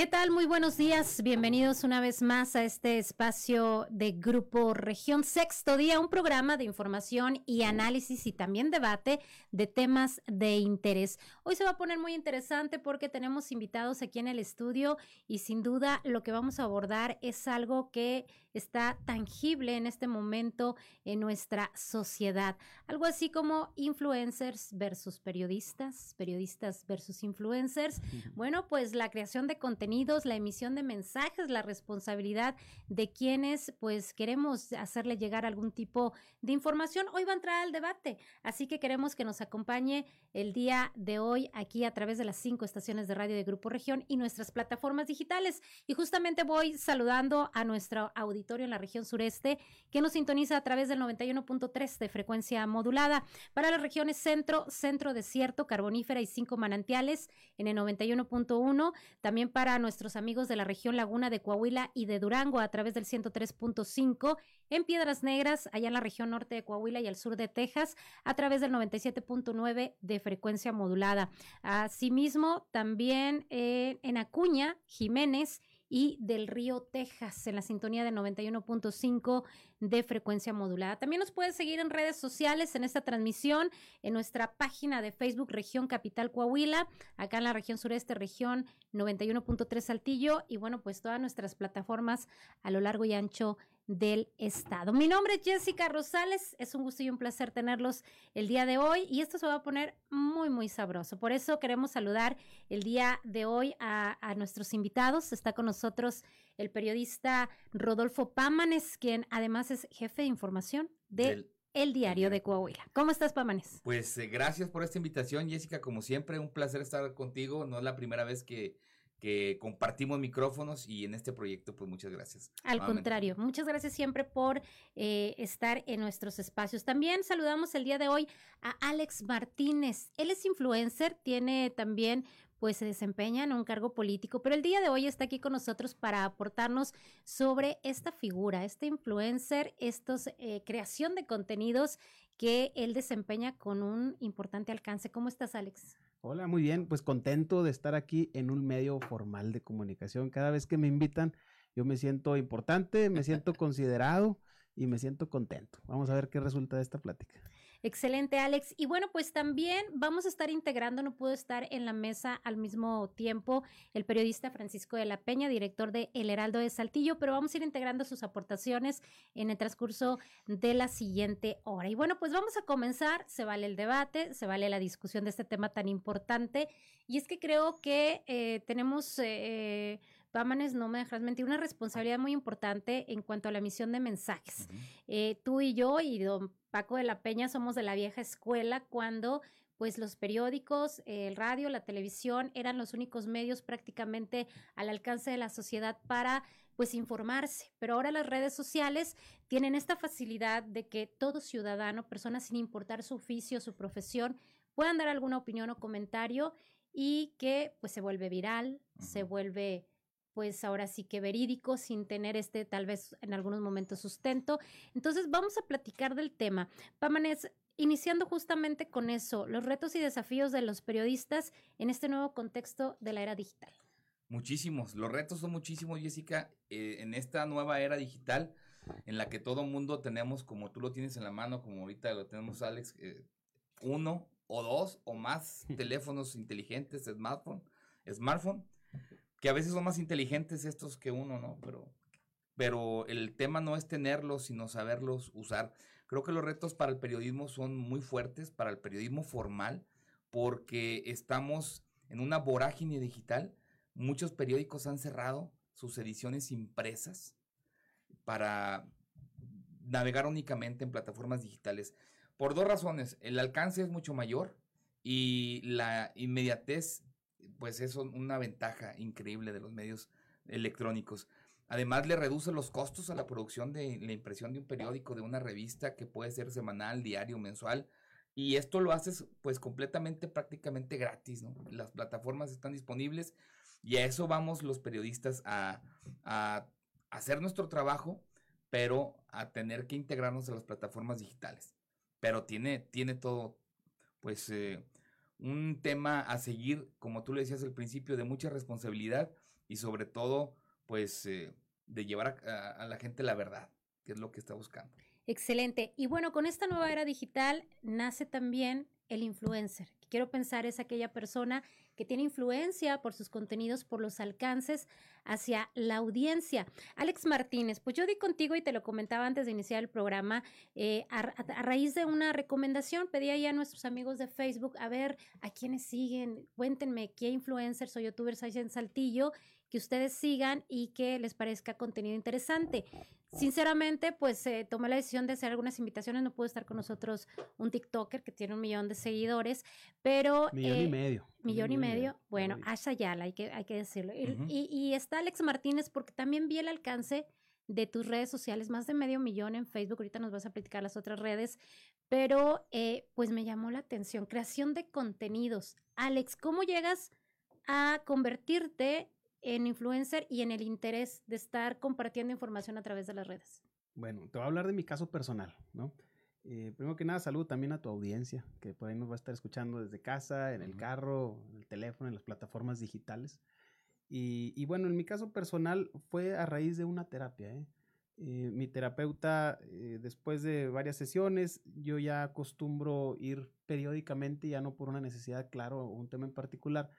¿Qué tal? Muy buenos días. Bienvenidos una vez más a este espacio de Grupo Región Sexto Día, un programa de información y análisis y también debate de temas de interés. Hoy se va a poner muy interesante porque tenemos invitados aquí en el estudio y sin duda lo que vamos a abordar es algo que está tangible en este momento en nuestra sociedad. Algo así como influencers versus periodistas, periodistas versus influencers. Bueno, pues la creación de contenidos, la emisión de mensajes, la responsabilidad de quienes pues queremos hacerle llegar algún tipo de información. Hoy va a entrar al debate, así que queremos que nos acompañe el día de hoy aquí a través de las cinco estaciones de radio de Grupo Región y nuestras plataformas digitales. Y justamente voy saludando a nuestro auditorio en la región sureste que nos sintoniza a través del 91.3 de frecuencia modulada. Para las regiones centro, centro desierto, carbonífera y cinco manantiales en el 91.1. También para nuestros amigos de la región Laguna de Coahuila y de Durango a través del 103.5 en Piedras Negras, allá en la región norte de Coahuila y al sur de Texas, a través del 97.9 de frecuencia modulada. Asimismo, también eh, en Acuña, Jiménez y del Río Texas en la sintonía de 91.5 de frecuencia modulada. También nos puedes seguir en redes sociales en esta transmisión, en nuestra página de Facebook Región Capital Coahuila, acá en la región sureste, región 91.3 Saltillo y bueno, pues todas nuestras plataformas a lo largo y ancho del estado. Mi nombre es Jessica Rosales, es un gusto y un placer tenerlos el día de hoy y esto se va a poner muy, muy sabroso. Por eso queremos saludar el día de hoy a, nuestros invitados. Está con nosotros el periodista Rodolfo Pámanes, quien además es jefe de información del el Diario de Coahuila. ¿Cómo estás, Pámanes? Pues eh, gracias por esta invitación, Jessica. Como siempre, un placer estar contigo. No es la primera vez que que compartimos micrófonos y en este proyecto, pues muchas gracias. Al contrario, muchas gracias siempre por eh, estar en nuestros espacios. También saludamos el día de hoy a Alex Martínez. Él es influencer, tiene también pues se desempeña en un cargo político, pero el día de hoy está aquí con nosotros para aportarnos sobre esta figura, este influencer, estos eh, creación de contenidos que él desempeña con un importante alcance. ¿Cómo estás, Alex? Hola, muy bien, pues contento de estar aquí en un medio formal de comunicación. Cada vez que me invitan, yo me siento importante, me siento considerado y me siento contento. Vamos a ver qué resulta de esta plática. Excelente, Alex. Y bueno, pues también vamos a estar integrando, no pudo estar en la mesa al mismo tiempo, el periodista Francisco de la Peña, director de El Heraldo de Saltillo, pero vamos a ir integrando sus aportaciones en el transcurso de la siguiente hora. Y bueno, pues vamos a comenzar, se vale el debate, se vale la discusión de este tema tan importante, y es que creo que eh, tenemos... Eh, Pámanes, no me dejas mentir, una responsabilidad muy importante en cuanto a la emisión de mensajes. Eh, tú y yo y don Paco de la Peña somos de la vieja escuela cuando pues los periódicos, el radio, la televisión eran los únicos medios prácticamente al alcance de la sociedad para pues informarse. Pero ahora las redes sociales tienen esta facilidad de que todo ciudadano, persona sin importar su oficio, su profesión, puedan dar alguna opinión o comentario y que pues se vuelve viral, se vuelve pues ahora sí que verídico, sin tener este tal vez en algunos momentos sustento. Entonces vamos a platicar del tema. Pámanes, iniciando justamente con eso, los retos y desafíos de los periodistas en este nuevo contexto de la era digital. Muchísimos, los retos son muchísimos, Jessica, eh, en esta nueva era digital en la que todo mundo tenemos, como tú lo tienes en la mano, como ahorita lo tenemos, Alex, eh, uno o dos o más teléfonos inteligentes, smartphone, smartphone que a veces son más inteligentes estos que uno, ¿no? Pero, pero el tema no es tenerlos, sino saberlos usar. Creo que los retos para el periodismo son muy fuertes, para el periodismo formal, porque estamos en una vorágine digital. Muchos periódicos han cerrado sus ediciones impresas para navegar únicamente en plataformas digitales. Por dos razones. El alcance es mucho mayor y la inmediatez pues es una ventaja increíble de los medios electrónicos. Además, le reduce los costos a la producción de la impresión de un periódico, de una revista que puede ser semanal, diario, mensual. Y esto lo haces pues completamente, prácticamente gratis, ¿no? Las plataformas están disponibles y a eso vamos los periodistas a, hacer nuestro trabajo, pero a tener que integrarnos a las plataformas digitales. pero tiene, tiene todo, pues, eh, un tema a seguir, como tú le decías al principio, de mucha responsabilidad y sobre todo, pues, eh, de llevar a, la gente la verdad, que es lo que está buscando. Excelente. Y bueno, con esta nueva era digital nace también el influencer. Quiero pensar es aquella persona que tiene influencia por sus contenidos, por los alcances hacia la audiencia. Alex Martínez, pues yo di contigo y te lo comentaba antes de iniciar el programa, eh, a, raíz de una recomendación, pedí ahí a nuestros amigos de Facebook, a ver, a quiénes siguen, cuéntenme qué influencers o youtubers hay en Saltillo que ustedes sigan y que les parezca contenido interesante. Sinceramente, pues eh, tomé la decisión de hacer algunas invitaciones. No pudo estar con nosotros un TikToker que tiene un millón de seguidores, pero... Millón y eh, medio. Millón y medio. Bueno, Asha Yala, hay que, hay que decirlo. y, y, está Alex Martínez porque también vi el alcance de tus redes sociales, más de medio millón en Facebook. Ahorita nos vas a platicar las otras redes, pero eh, pues me llamó la atención. Creación de contenidos. Alex, ¿cómo llegas a convertirte en influencer y en el interés de estar compartiendo información a través de las redes? Bueno, te voy a hablar de mi caso personal, ¿no? Eh, primero que nada, saludo también a tu audiencia, que por ahí nos va a estar escuchando desde casa, en el carro, en el teléfono, en las plataformas digitales. Y, bueno, en mi caso personal fue a raíz de una terapia. ¿eh? Eh, mi terapeuta, después de varias sesiones, yo ya acostumbro ir periódicamente, ya no por una necesidad, claro, un tema en particular,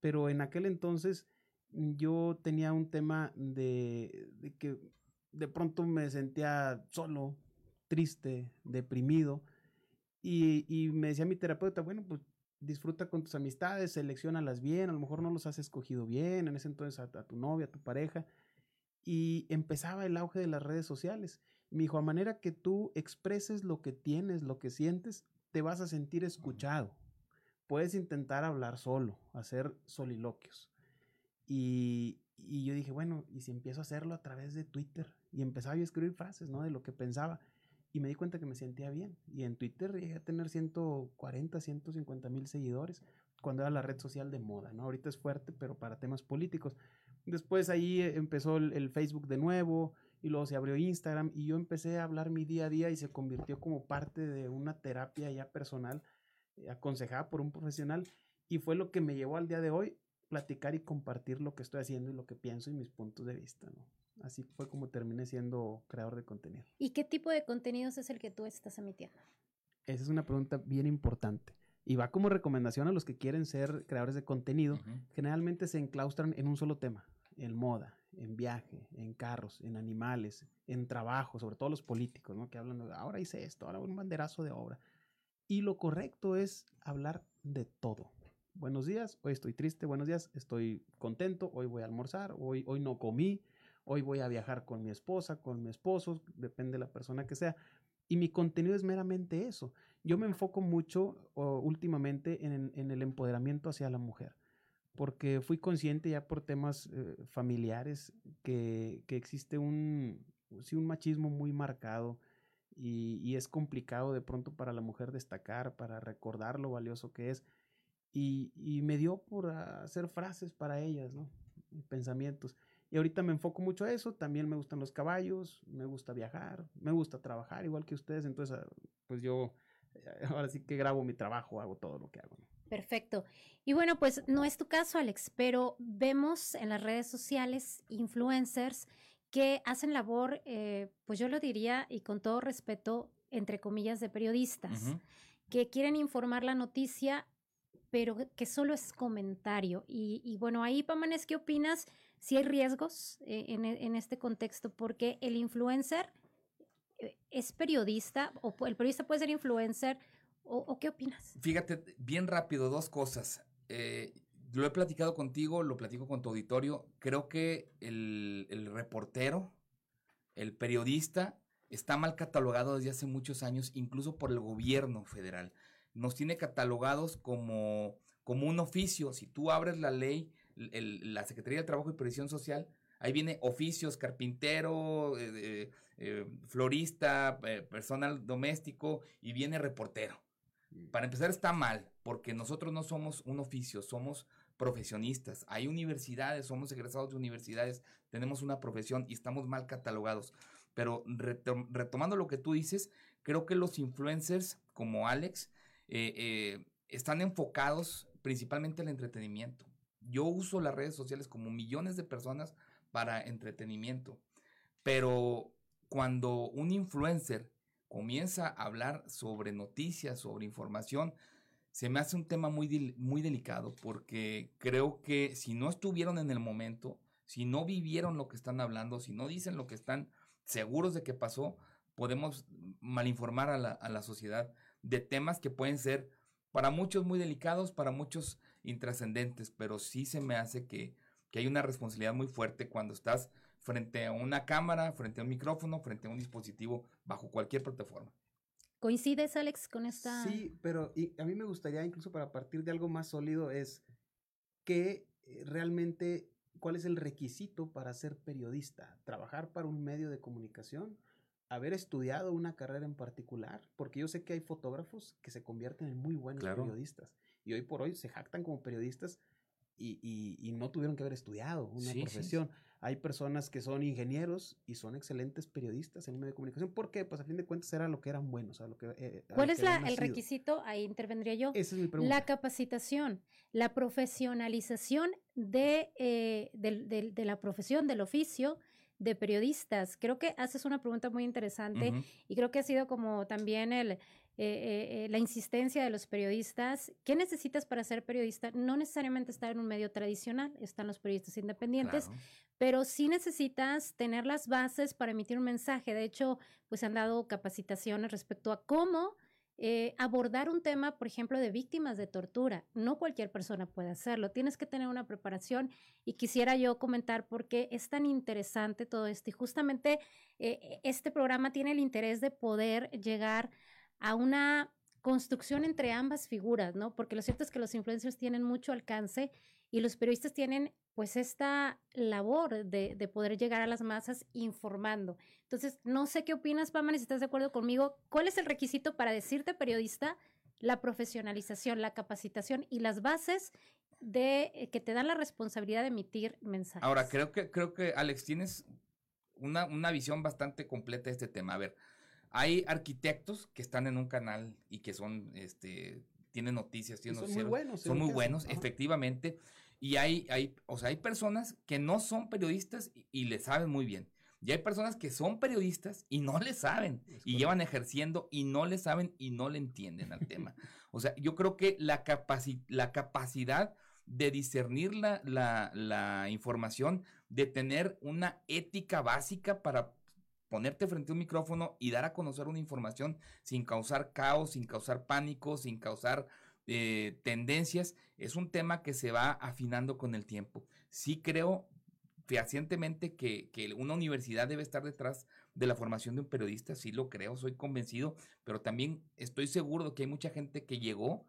pero en aquel entonces yo tenía un tema de, que de pronto me sentía solo, triste, deprimido. Y, me decía mi terapeuta, bueno, pues disfruta con tus amistades, seleccionalas bien, a lo mejor no los has escogido bien, en ese entonces a, tu novia, a tu pareja. Y empezaba el auge de las redes sociales. Me dijo, a manera que tú expreses lo que tienes, lo que sientes, te vas a sentir escuchado. Puedes intentar hablar solo, hacer soliloquios. Y, yo dije, bueno, ¿y si empiezo a hacerlo a través de Twitter? Y empezaba a escribir frases, ¿no? De lo que pensaba. Y me di cuenta que me sentía bien. Y en Twitter llegué a tener 140, 150 mil seguidores cuando era la red social de moda, ¿no? Ahorita es fuerte, pero para temas políticos. Después ahí eh, empezó el, Facebook de nuevo y luego se abrió Instagram y yo empecé a hablar mi día a día y se convirtió como parte de una terapia ya personal, eh, aconsejada por un profesional y fue lo que me llevó al día de hoy platicar y compartir lo que estoy haciendo y lo que pienso y mis puntos de vista, ¿no? Así fue como terminé siendo creador de contenido. ¿Y qué tipo de contenidos es el que tú estás emitiendo? Esa es una pregunta bien importante. Y va como recomendación a los que quieren ser creadores de contenido. Generalmente se enclaustran en un solo tema, en moda, en viaje, en carros, en animales, en trabajo, sobre todo los políticos, ¿no? Que hablan de, ahora hice esto, ahora un banderazo de obra. Y lo correcto es hablar de todo buenos días, hoy estoy triste, buenos días, estoy contento, hoy voy a almorzar, hoy, hoy no comí, hoy voy a viajar con mi esposa, con mi esposo, depende de la persona que sea. Y mi contenido es meramente eso. Yo me enfoco mucho últimamente en, el empoderamiento hacia la mujer, porque fui consciente ya por temas eh, familiares que, existe un, sí, un machismo muy marcado y, y, es complicado de pronto para la mujer destacar, para recordar lo valioso que es. Y, me dio por hacer frases para ellas, ¿no? Pensamientos. Y ahorita me enfoco mucho a eso. También me gustan los caballos, me gusta viajar, me gusta trabajar igual que ustedes. Entonces, ah, pues yo eh, ahora sí que grabo mi trabajo, hago todo lo que hago. Perfecto. Y bueno, pues no es tu caso, Alex, pero vemos en las redes sociales influencers que hacen labor, eh, pues yo lo diría, y con todo respeto, entre comillas, de periodistas, que quieren informar la noticia pero que solo es comentario. Y, bueno, ahí, Pamanes, ¿qué opinas? Si hay riesgos eh, en, en, este contexto, porque el influencer eh, es periodista, o el periodista puede ser influencer, o, qué opinas? Fíjate, bien rápido, dos cosas. Eh, lo he platicado contigo, lo platico con tu auditorio. Creo que el reportero, el periodista, está mal catalogado desde hace muchos años, incluso por el gobierno federal nos tiene catalogados como, como un oficio. Si tú abres la ley, la Secretaría de Trabajo y Previsión Social, ahí viene oficios, carpintero, eh, eh, florista, eh, personal doméstico y viene reportero. Para empezar está mal, porque nosotros no somos un oficio, somos profesionistas. Hay universidades, somos egresados de universidades, tenemos una profesión y estamos mal catalogados. Pero retomando lo que tú dices, creo que los influencers como Alex, eh, eh, están enfocados principalmente al entretenimiento. Yo uso las redes sociales como millones de personas para entretenimiento, pero cuando un influencer comienza a hablar sobre noticias, sobre información, se me hace un tema muy, muy delicado porque creo que si no estuvieron en el momento, si no vivieron lo que están hablando, si no dicen lo que están seguros de que pasó, podemos malinformar a la, a la sociedad de temas que pueden ser para muchos muy delicados, para muchos intrascendentes, pero sí se me hace que, que hay una responsabilidad muy fuerte cuando estás frente a una cámara, frente a un micrófono, frente a un dispositivo, bajo cualquier plataforma. ¿Coincides, Alex, con esta? Sí, pero y a mí me gustaría, incluso para partir de algo más sólido, es que eh, realmente, ¿cuál es el requisito para ser periodista? ¿Trabajar para un medio de comunicación? ¿Haber estudiado una carrera en particular? Porque yo sé que hay fotógrafos que se convierten en muy buenos Claro. periodistas y hoy por hoy se jactan como periodistas y, y- y no tuvieron que haber estudiado una Sí, sí, sí. profesión. Hay personas que son ingenieros y son excelentes periodistas en un medio de comunicación. ¿Por qué? Pues a fin de cuentas era lo que eran buenos. A lo que, eh, a ¿Cuál lo es que la, el requisito? Ahí intervendría yo. Esa es mi pregunta. La capacitación, la profesionalización de, eh, del- del- de la profesión, del oficio de periodistas. Creo que haces una pregunta muy interesante y creo que ha sido como también el, eh, eh, eh, la insistencia de los periodistas. ¿Qué necesitas para ser periodista? No necesariamente estar en un medio tradicional, están los periodistas independientes, Claro. pero sí necesitas tener las bases para emitir un mensaje. De hecho, pues han dado capacitaciones respecto a cómo eh, abordar un tema, por ejemplo, de víctimas de tortura. No cualquier persona puede hacerlo. Tienes que tener una preparación y quisiera yo comentar por qué es tan interesante todo esto. Y justamente eh, este programa tiene el interés de poder llegar a una construcción entre ambas figuras, ¿no? Porque lo cierto es que los influencers tienen mucho alcance y los periodistas tienen pues esta labor de, de poder llegar a las masas informando. Entonces, no sé qué opinas, Pamela, si estás de acuerdo conmigo. ¿Cuál es el requisito para decirte periodista? La profesionalización, la capacitación y las bases de eh, que te dan la responsabilidad de emitir mensajes. Ahora, creo que, creo que, Alex, tienes una, una visión bastante completa de este tema. A ver, hay arquitectos que están en un canal y que son, este, tienen noticias, Y tienen son muy noticieros, buenos. en son muy buenos, Ajá. efectivamente. Y hay, hay, o sea, hay personas que no son periodistas y, y le saben muy bien. Y hay personas que son periodistas y no le saben. Es Y correcto. llevan ejerciendo y no le saben y no le entienden al tema. O sea, yo creo que la, capaci- la capacidad de discernir la, la, la información, de tener una ética básica para ponerte frente a un micrófono y dar a conocer una información sin causar caos, sin causar pánico, sin causar eh, tendencias, es un tema que se va afinando con el tiempo. Sí creo fehacientemente que, que una universidad debe estar detrás de la formación de un periodista, sí lo creo, soy convencido, pero también estoy seguro de que hay mucha gente que llegó,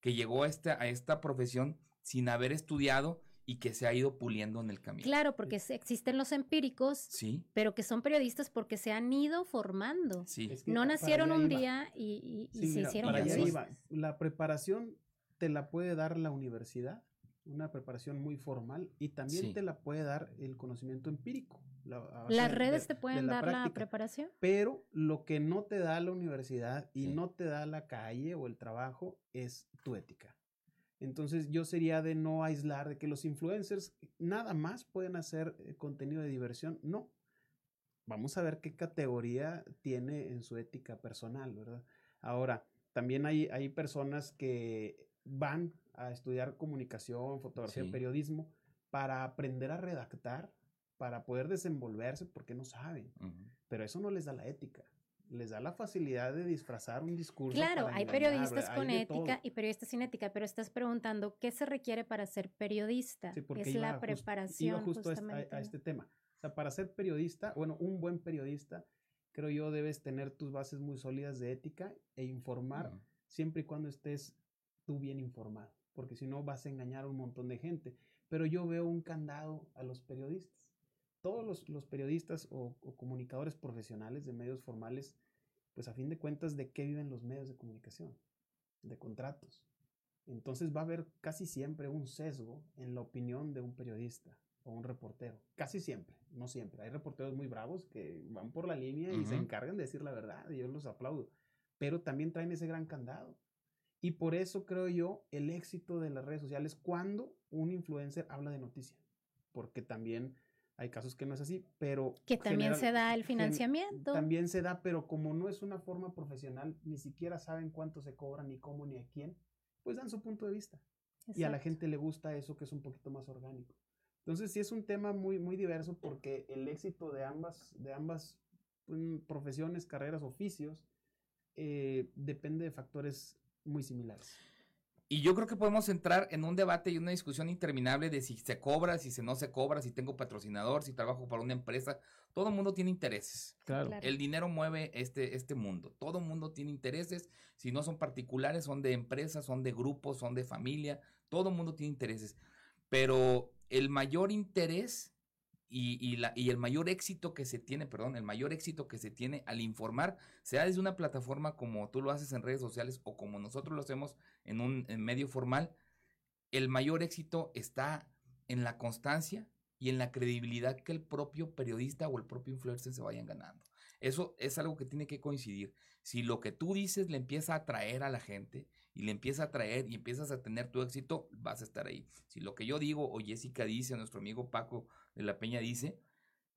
que llegó a esta, a esta profesión sin haber estudiado y que se ha ido puliendo en el camino. Claro, porque se- existen los empíricos, Sí, pero que son periodistas porque se han ido formando. sí. Es que No nacieron un iba. día y, y- y Sí, se mira, hicieron para allá periodistas. iba. La preparación te la puede dar la universidad, una preparación muy formal, y también Sí. te la puede dar el conocimiento empírico. la- ¿Las de- redes de- te pueden de dar la preparación? Pero lo que no te da la universidad y Sí. no te da la calle o el trabajo es tu ética. Entonces yo sería de no aislar de que los influencers nada más pueden hacer eh, contenido de diversión. No. Vamos a ver qué categoría tiene en su ética personal, ¿verdad? Ahora, también hay, hay personas que van a estudiar comunicación, fotografía, Sí. periodismo para aprender a redactar, para poder desenvolverse porque no saben Ujú. pero eso no les da la ética. Les da la facilidad de disfrazar un discurso. Claro, hay engañar, periodistas con Hay de ética todo. y periodistas sin ética, pero estás preguntando qué se requiere para ser periodista. Sí, porque es iba la jus- preparación iba justo a este- a- justamente. a, este tema. O sea, para ser periodista, bueno, un buen periodista, creo yo, debes tener tus bases muy sólidas de ética e informar Ujú. siempre y cuando estés tú bien informado, porque si no vas a engañar a un montón de gente. Pero yo veo un candado a los periodistas. Todos los, los periodistas o, o comunicadores profesionales de medios formales, pues a fin de cuentas, ¿de qué viven los medios de comunicación? De contratos. Entonces va a haber casi siempre un sesgo en la opinión de un periodista o un reportero. Casi siempre, no siempre. Hay reporteros muy bravos que van por la línea y se encargan de decir la verdad y yo los aplaudo pero también traen ese gran candado. Y por eso creo yo el éxito de las redes sociales cuando un influencer habla de noticia, porque también hay casos que no es así, pero... Que también se da el financiamiento. También se da, pero como no es una forma profesional, ni siquiera saben cuánto se cobra, ni cómo, ni a quién, pues dan su punto de vista. Y a la gente le gusta eso que es un poquito más orgánico. Entonces sí es un tema muy, muy diverso porque el éxito de ambas, de ambas mm, profesiones, carreras, oficios, eh, depende de factores muy similares. Y yo creo que podemos entrar en un debate y una discusión interminable de si se cobra, si se no se cobra, si tengo patrocinador, si trabajo para una empresa. Todo el mundo tiene intereses. Claro. El dinero mueve este, este mundo. Todo el mundo tiene intereses. Si no son particulares, son de empresas, son de grupos, son de familia. Todo el mundo tiene intereses. Pero el mayor interés y, el mayor éxito que se tiene, perdón, el mayor éxito que se tiene al informar, sea desde una plataforma como tú lo haces en redes sociales o como nosotros lo hacemos en un medio formal, el mayor éxito está en la constancia y en la credibilidad que el propio periodista o el propio influencer se vayan ganando. Eso es algo que tiene que coincidir. Si lo que tú dices le empieza a atraer a la gente y le empieza a atraer y empiezas a tener tu éxito, vas a estar ahí. Si lo que yo digo o Jessica dice, o nuestro amigo Paco de la Peña dice,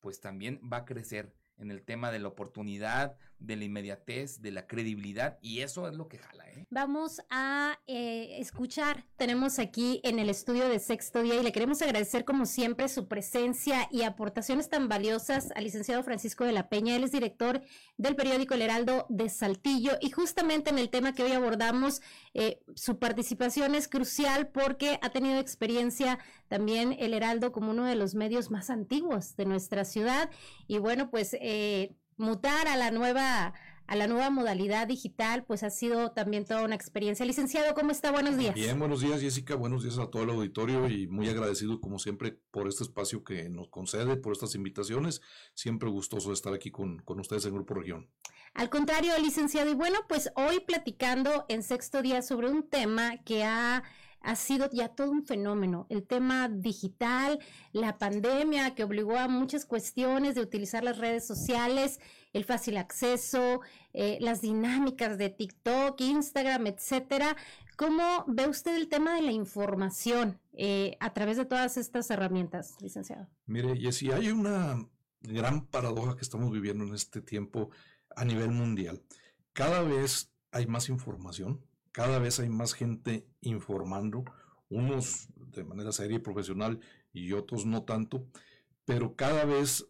pues también va a crecer en el tema de la oportunidad, de la inmediatez, de la credibilidad, y eso es lo que jala. ¿eh? Vamos a eh, escuchar, tenemos aquí en el estudio de Sexto Día y le queremos agradecer como siempre su presencia y aportaciones tan valiosas al licenciado Francisco de la Peña, él es director del periódico El Heraldo de Saltillo, y justamente en el tema que hoy abordamos, eh, su participación es crucial porque ha tenido experiencia también El Heraldo como uno de los medios más antiguos de nuestra ciudad, y bueno, pues eh, mutar a la nueva a la nueva modalidad digital, pues ha sido también toda una experiencia. Licenciado, ¿cómo está? Buenos días. Bien, buenos días, Jessica. Buenos días a todo el auditorio y muy agradecido, como siempre, por este espacio que nos concede, por estas invitaciones. Siempre gustoso de estar aquí con, con ustedes en Grupo Región. Al contrario, licenciado. Y bueno, pues hoy platicando en sexto día sobre un tema que ha ha sido ya todo un fenómeno. El tema digital, la pandemia que obligó a muchas cuestiones de utilizar las redes sociales, el fácil acceso, eh, las dinámicas de TikTok, Instagram, etcétera. ¿Cómo ve usted el tema de la información eh, a través de todas estas herramientas, licenciado? Mire, Jessy, hay una gran paradoja que estamos viviendo en este tiempo a nivel mundial. Cada vez hay más información, cada vez hay más gente informando, unos de manera seria y profesional y otros no tanto, pero cada vez,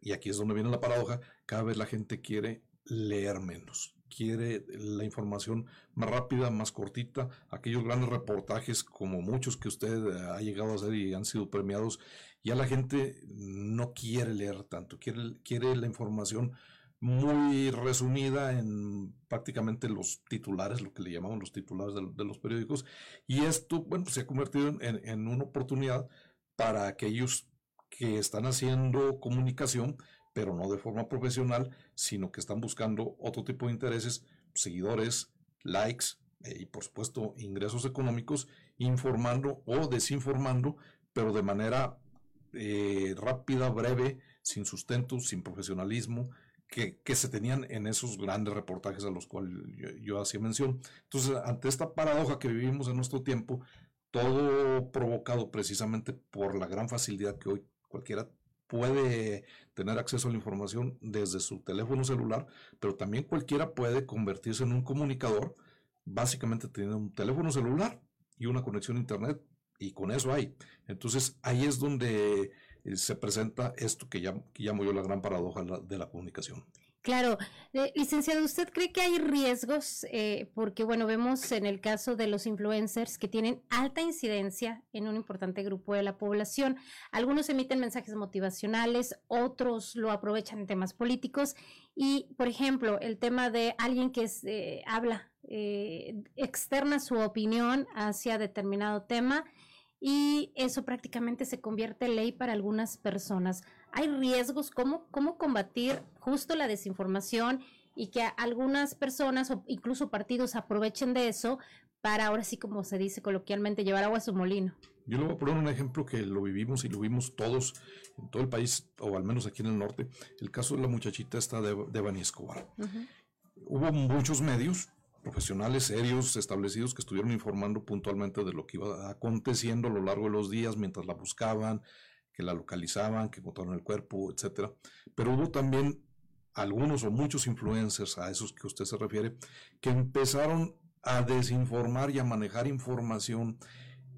y aquí es donde viene la paradoja, cada vez la gente quiere leer menos, quiere la información más rápida, más cortita, aquellos grandes reportajes como muchos que usted ha llegado a hacer y han sido premiados, ya la gente no quiere leer tanto, quiere, quiere la información muy resumida en prácticamente los titulares, lo que le llamamos los titulares de, los periódicos. Y esto, bueno, se ha convertido en, en, una oportunidad para aquellos que están haciendo comunicación, pero no de forma profesional, sino que están buscando otro tipo de intereses, seguidores, likes eh, y por supuesto ingresos económicos, informando o desinformando, pero de manera eh, rápida, breve, sin sustento, sin profesionalismo, que, se tenían en esos grandes reportajes a los cuales yo, hacía mención. Entonces, ante esta paradoja que vivimos en nuestro tiempo, todo provocado precisamente por la gran facilidad que hoy cualquiera puede tener acceso a la información desde su teléfono celular, pero también cualquiera puede convertirse en un comunicador, básicamente teniendo un teléfono celular y una conexión a internet, y con eso hay. Entonces ahí es donde eh, se presenta esto que, llamo yo la gran paradoja de la comunicación. Claro, eh, licenciado, ¿usted cree que hay riesgos? Eh, porque, bueno, vemos en el caso de los influencers que tienen alta incidencia en un importante grupo de la población. Algunos emiten mensajes motivacionales, otros lo aprovechan en temas políticos. Y, por ejemplo, el tema de alguien que es, habla, externa su opinión hacia determinado tema y eso prácticamente se convierte en ley para algunas personas. Hay riesgos, ¿cómo, cómo combatir justo la desinformación y que algunas personas o incluso partidos aprovechen de eso para ahora sí, como se dice coloquialmente, llevar agua a su molino. Yo le voy a poner un ejemplo que lo vivimos y lo vimos todos en todo el país, o al menos aquí en el norte, el caso de la muchachita esta de, de Bani Escobar. hubo muchos medios profesionales serios, establecidos, que estuvieron informando puntualmente de lo que iba aconteciendo a lo largo de los días mientras la buscaban, que la localizaban, que encontraron el cuerpo, etcétera. Pero hubo también algunos o muchos influencers a esos que usted se refiere, que empezaron a desinformar y a manejar información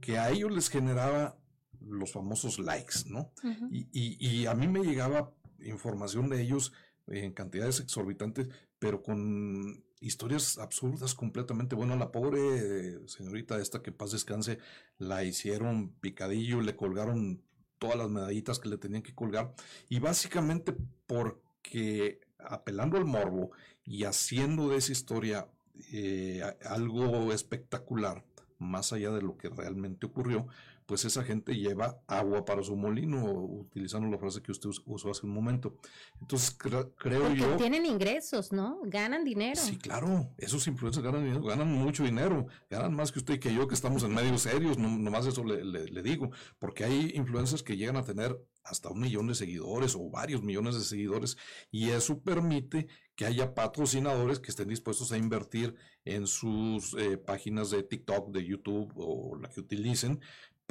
que a ellos les generaba los famosos likes, ¿no? y, y, a mí me llegaba información de ellos en cantidades exorbitantes, pero con historias absurdas completamente. Bueno, la pobre señorita esta que paz descanse, la hicieron picadillo, le colgaron todas las medallitas que le tenían que colgar y básicamente porque apelando al morbo y haciendo de esa historia eh, algo espectacular, más allá de lo que realmente ocurrió, pues esa gente lleva agua para su molino, utilizando la frase que usted usó hace un momento. Entonces, creo Porque yo... tienen ingresos, ¿no? Ganan dinero. Sí, claro, esos influencers ganan dinero, ganan mucho dinero, ganan más que usted y que yo que estamos en medios serios, no, nomás eso le, le digo, porque hay influencers que llegan a tener hasta un millón de seguidores o varios millones de seguidores y eso permite que haya patrocinadores que estén dispuestos a invertir en sus eh, páginas de TikTok, de YouTube o la que utilicen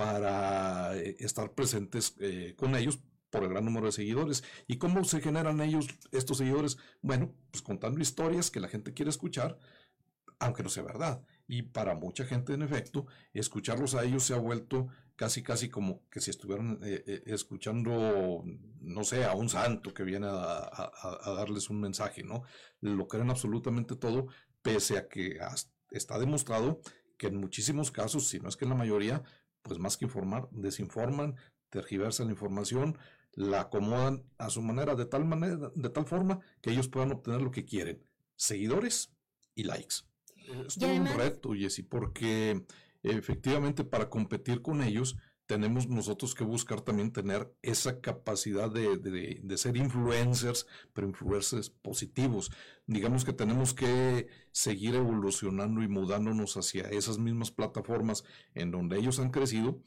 para eh, estar presentes eh, con ellos por el gran número de seguidores. ¿Y cómo se generan ellos, estos seguidores? Bueno, pues contando historias que la gente quiere escuchar, aunque no sea verdad. Y para mucha gente, en efecto, escucharlos a ellos se ha vuelto casi, casi como que si estuvieran eh, eh, escuchando, no sé, a un santo que viene a, darles un mensaje, ¿no? Lo creen absolutamente todo, pese a que está demostrado que en muchísimos casos, si no es que en la mayoría, pues más que informar, desinforman, tergiversan la información, la acomodan a su manera de tal manera, de tal forma que ellos puedan obtener lo que quieren, seguidores y likes. Es todo un reto, Jessy, porque efectivamente para competir con ellos tenemos nosotros que buscar también tener esa capacidad de, ser influencers, pero influencers positivos. Digamos que tenemos que seguir evolucionando y mudándonos hacia esas mismas plataformas en donde ellos han crecido,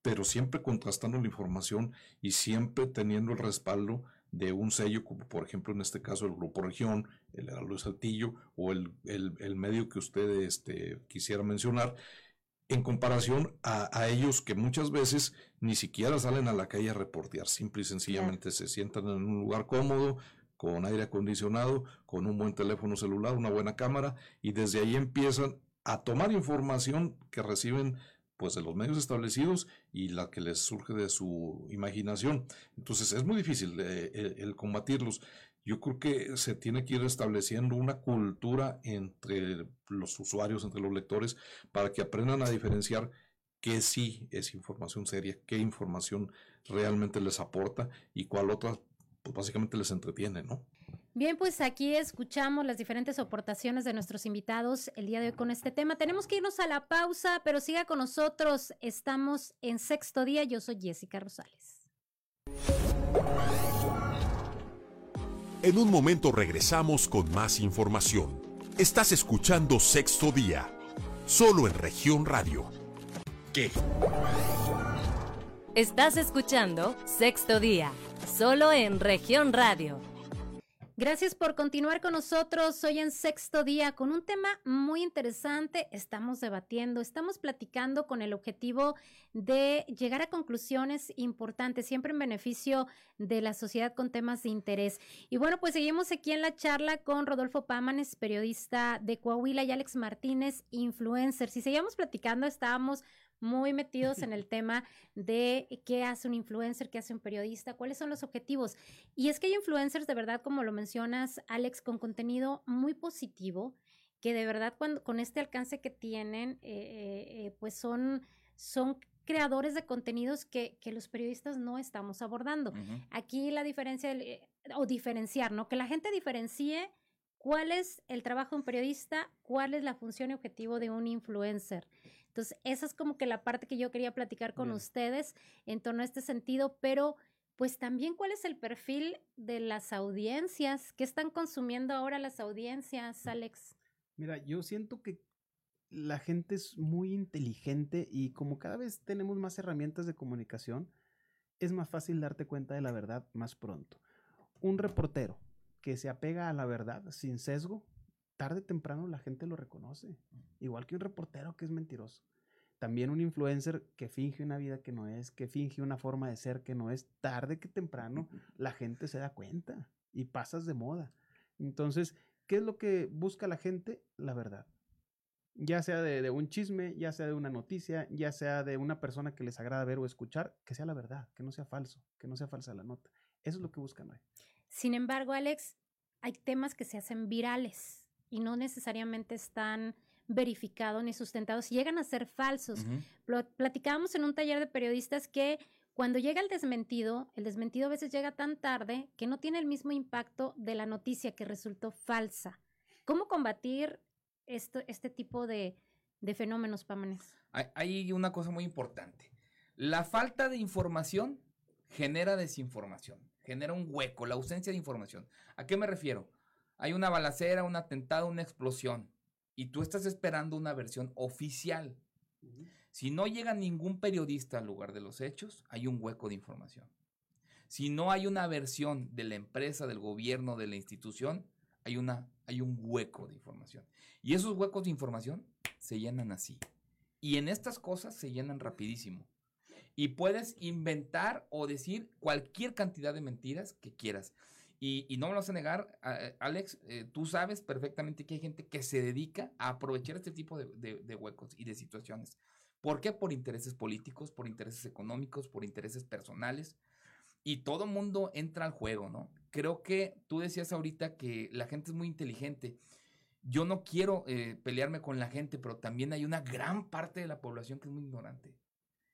pero siempre contrastando la información y siempre teniendo el respaldo de un sello, como por ejemplo en este caso el Grupo Región, el Heraldo Saltillo o el, medio que usted este, quisiera mencionar, en comparación a, ellos que muchas veces ni siquiera salen a la calle a reportear, simple y sencillamente se sientan en un lugar cómodo, con aire acondicionado, con un buen teléfono celular, una buena cámara, y desde ahí empiezan a tomar información que reciben pues de los medios establecidos y la que les surge de su imaginación. Entonces es muy difícil eh, el combatirlos yo creo que se tiene que ir estableciendo una cultura entre los usuarios, entre los lectores, para que aprendan a diferenciar qué sí es información seria, qué información realmente les aporta y cuál otra, pues básicamente les entretiene, ¿no? Bien, pues aquí escuchamos las diferentes aportaciones de nuestros invitados el día de hoy con este tema. Tenemos que irnos a la pausa, pero siga con nosotros. Estamos en sexto día. Yo soy Jessica Rosales. En un momento regresamos con más información. Estás escuchando Sexto Día, solo en región radio. ¿Qué? Estás escuchando Sexto Día, solo en región radio. Gracias por continuar con nosotros hoy en sexto día con un tema muy interesante. Estamos debatiendo, estamos platicando con el objetivo de llegar a conclusiones importantes, siempre en beneficio de la sociedad con temas de interés. Y bueno, pues seguimos aquí en la charla con Rodolfo Pámanes, periodista de Coahuila, y Alex Martínez, influencer. Si seguíamos platicando, estábamos muy metidos en el tema de qué hace un influencer, qué hace un periodista, cuáles son los objetivos. Y es que hay influencers de verdad, como lo mencionas, Alex, con contenido muy positivo, que de verdad cuando, con este alcance que tienen, eh, eh, eh, pues son, son creadores de contenidos que, que, los periodistas no estamos abordando. Aquí la diferencia, o diferenciar, ¿no? Que la gente diferencie cuál es el trabajo de un periodista, cuál es la función y objetivo de un influencer. Entonces, esa es como que la parte que yo quería platicar con ustedes en torno a este sentido, pero pues también cuál es el perfil de las audiencias, qué están consumiendo ahora las audiencias, Alex. Mira, yo siento que la gente es muy inteligente y como cada vez tenemos más herramientas de comunicación, es más fácil darte cuenta de la verdad más pronto. Un reportero que se apega a la verdad sin sesgo tarde o temprano la gente lo reconoce. Igual que un reportero que es mentiroso. También un influencer que finge una vida que no es, que finge una forma de ser que no es, tarde que temprano la gente se da cuenta y pasas de moda. Entonces, ¿qué es lo que busca la gente? La verdad. Ya sea de, de un chisme, ya sea de una noticia, ya sea de una persona que les agrada ver o escuchar, que sea la verdad, que no sea falso, que no sea falsa la nota. Eso es lo que buscan hoy. Sin embargo, Alex, hay temas que se hacen virales y no necesariamente están verificados ni sustentados, llegan a ser falsos. Platicábamos en un taller de periodistas que cuando llega el desmentido, el desmentido a veces llega tan tarde que no tiene el mismo impacto de la noticia que resultó falsa. ¿Cómo combatir esto, este tipo de, de fenómenos, Pámanes? Hay, hay una cosa muy importante. La falta de información genera desinformación, genera un hueco, la ausencia de información. ¿A qué me refiero? Hay una balacera, un atentado, una explosión, y tú estás esperando una versión oficial. Si no llega ningún periodista al lugar de los hechos, hay un hueco de información. Si no hay una versión de la empresa, del gobierno, de la institución, hay, una, hay un hueco de información. Y esos huecos de información se llenan así. Y en estas cosas se llenan rapidísimo. Y puedes inventar o decir cualquier cantidad de mentiras que quieras. Y, y no me lo vas a negar, a- Alex, eh, tú sabes perfectamente que hay gente que se dedica a aprovechar este tipo de, de- de huecos y de situaciones. ¿Por qué? Por intereses políticos, por intereses económicos, por intereses personales. Y todo mundo entra al juego, ¿no? Creo que tú decías ahorita que la gente es muy inteligente. Yo no quiero eh, pelearme con la gente, pero también hay una gran parte de la población que es muy ignorante.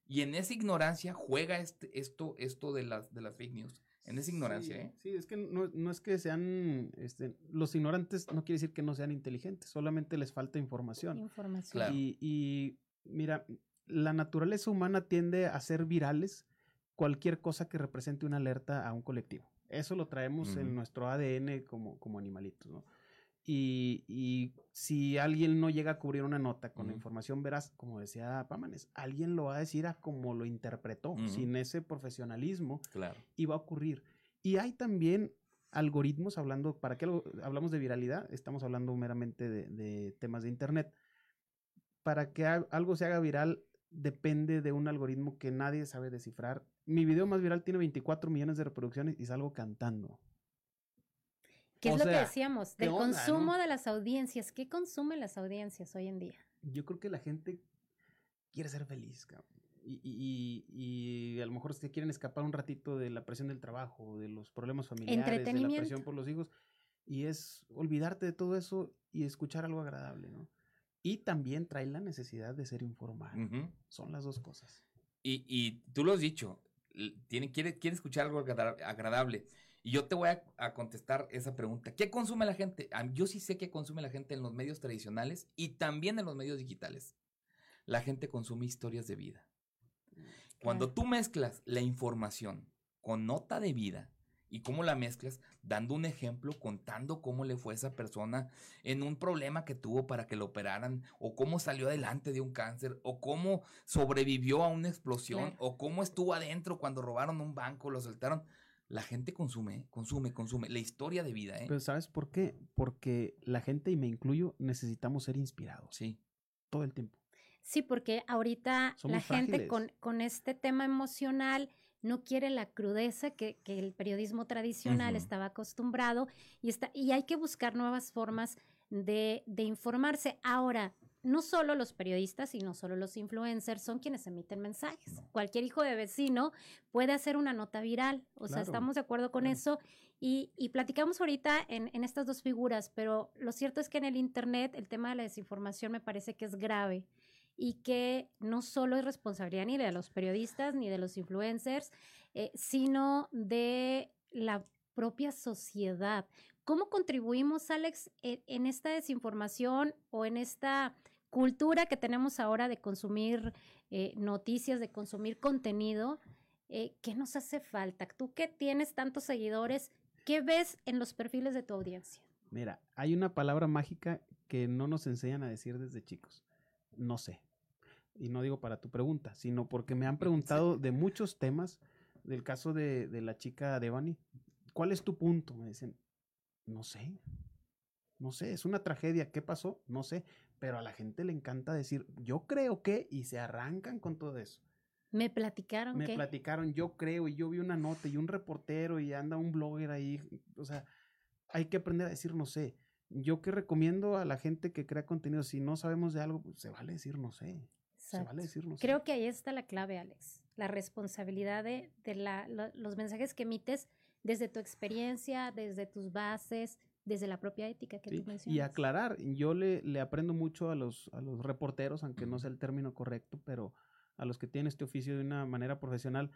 Y en esa ignorancia juega este, esto, esto de las, de las fake news. En esa ignorancia, sí, ¿eh? Sí, es que no, no es que sean, este, los ignorantes no quiere decir que no sean inteligentes, solamente les falta información. Información. Claro. Y, y mira, la naturaleza humana tiende a ser virales cualquier cosa que represente una alerta a un colectivo. Eso lo traemos en nuestro ADN como, como animalitos, ¿no? Y, y si alguien no llega a cubrir una nota con la información veraz, como decía Pámanes, alguien lo va a decir a como lo interpretó, sin ese profesionalismo Claro. y va a ocurrir. Y hay también algoritmos, hablando, ¿para qué hablamos de viralidad? Estamos hablando meramente de, de temas de Internet. Para que algo se haga viral depende de un algoritmo que nadie sabe descifrar. Mi video más viral tiene 24 millones de reproducciones y salgo cantando. ¿Qué es o lo que sea, decíamos? ¿qué Del onda, consumo no? de las audiencias. ¿Qué consumen las audiencias hoy en día? Yo creo que la gente quiere ser feliz, cabrón. Y, y- y- a lo mejor se quieren escapar un ratito de la presión del trabajo, de los problemas familiares, de la presión por los hijos. Y es olvidarte de todo eso y escuchar algo agradable, ¿no? Y también trae la necesidad de ser informado. Ujú. Son las dos cosas. Y, y tú lo has dicho, tiene, quiere, quiere escuchar algo agra- agradable. Y yo te voy a, a contestar esa pregunta. ¿Qué consume la gente? Yo sí sé que consume la gente en los medios tradicionales y también en los medios digitales. La gente consume historias de vida. Cuando tú mezclas la información con nota de vida y cómo la mezclas, dando un ejemplo, contando cómo le fue a esa persona en un problema que tuvo para que lo operaran, o cómo salió adelante de un cáncer, o cómo sobrevivió a una explosión, Claro. o cómo estuvo adentro cuando robaron un banco, lo soltaron. La gente consume, consume, consume. La historia de vida, ¿eh? Pero ¿sabes por qué? Porque la gente, y me incluyo, necesitamos ser inspirados sí. todo el tiempo. Sí, porque ahorita Somos la gente con, con este tema emocional no quiere la crudeza que, que el periodismo tradicional estaba acostumbrado y, está, y hay que buscar nuevas formas de, de informarse. Ahora, no solo los periodistas y no solo los influencers son quienes emiten mensajes. No. Cualquier hijo de vecino puede hacer una nota viral. O sea, estamos de acuerdo con claro. eso. Y, y platicamos ahorita en, en estas dos figuras, pero lo cierto es que en el Internet el tema de la desinformación me parece que es grave y que no solo es responsabilidad ni de los periodistas ni de los influencers, eh, sino de la propia sociedad. ¿Cómo contribuimos, Alex, en, esta desinformación o en esta cultura que tenemos ahora de consumir eh, noticias, de consumir contenido? Eh, ¿Qué nos hace falta? Tú que tienes tantos seguidores, ¿qué ves en los perfiles de tu audiencia? Mira, hay una palabra mágica que no nos enseñan a decir desde chicos. No sé. Y no digo para tu pregunta, sino porque me han preguntado de muchos temas, del caso de, de la chica Devani. ¿Cuál es tu punto? Me dicen, no sé. No sé, es una tragedia. ¿Qué pasó? No sé. Pero a la gente le encanta decir, yo creo que, y se arrancan con todo eso. Me platicaron Me que. platicaron, yo creo, y yo vi una nota, y un reportero, y anda un blogger ahí. O sea, hay que aprender a decir no sé. Yo que recomiendo a la gente que crea contenido, si no sabemos de algo, pues se vale decir no sé. Se vale decir no sé. Creo que ahí está la clave, Alex. La responsabilidad de, de la- lo- los mensajes que emites desde tu experiencia, desde tus bases, desde la propia ética que Sí, tú Y mencionas. aclarar, yo le, le aprendo mucho a los, a los reporteros, aunque no sea el término correcto, pero a los que tienen este oficio de una manera profesional,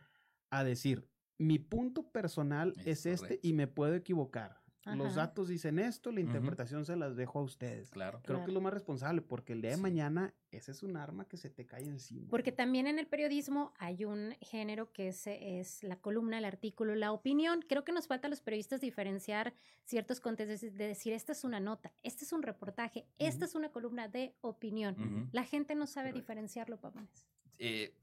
a decir, mi punto personal Es es, este y me puedo equivocar. Los datos dicen esto, la interpretación se las dejo a ustedes. Claro. Creo que es lo más responsable, porque el día de Sí. mañana ese es un arma que se te cae encima. Porque también en el periodismo hay un género que es, es la columna, el artículo, la opinión. Creo que nos falta a los periodistas diferenciar ciertos contextos de decir, esta es una nota, este es un reportaje, esta es una columna de opinión. La gente no sabe diferenciarlo, Papones. eh,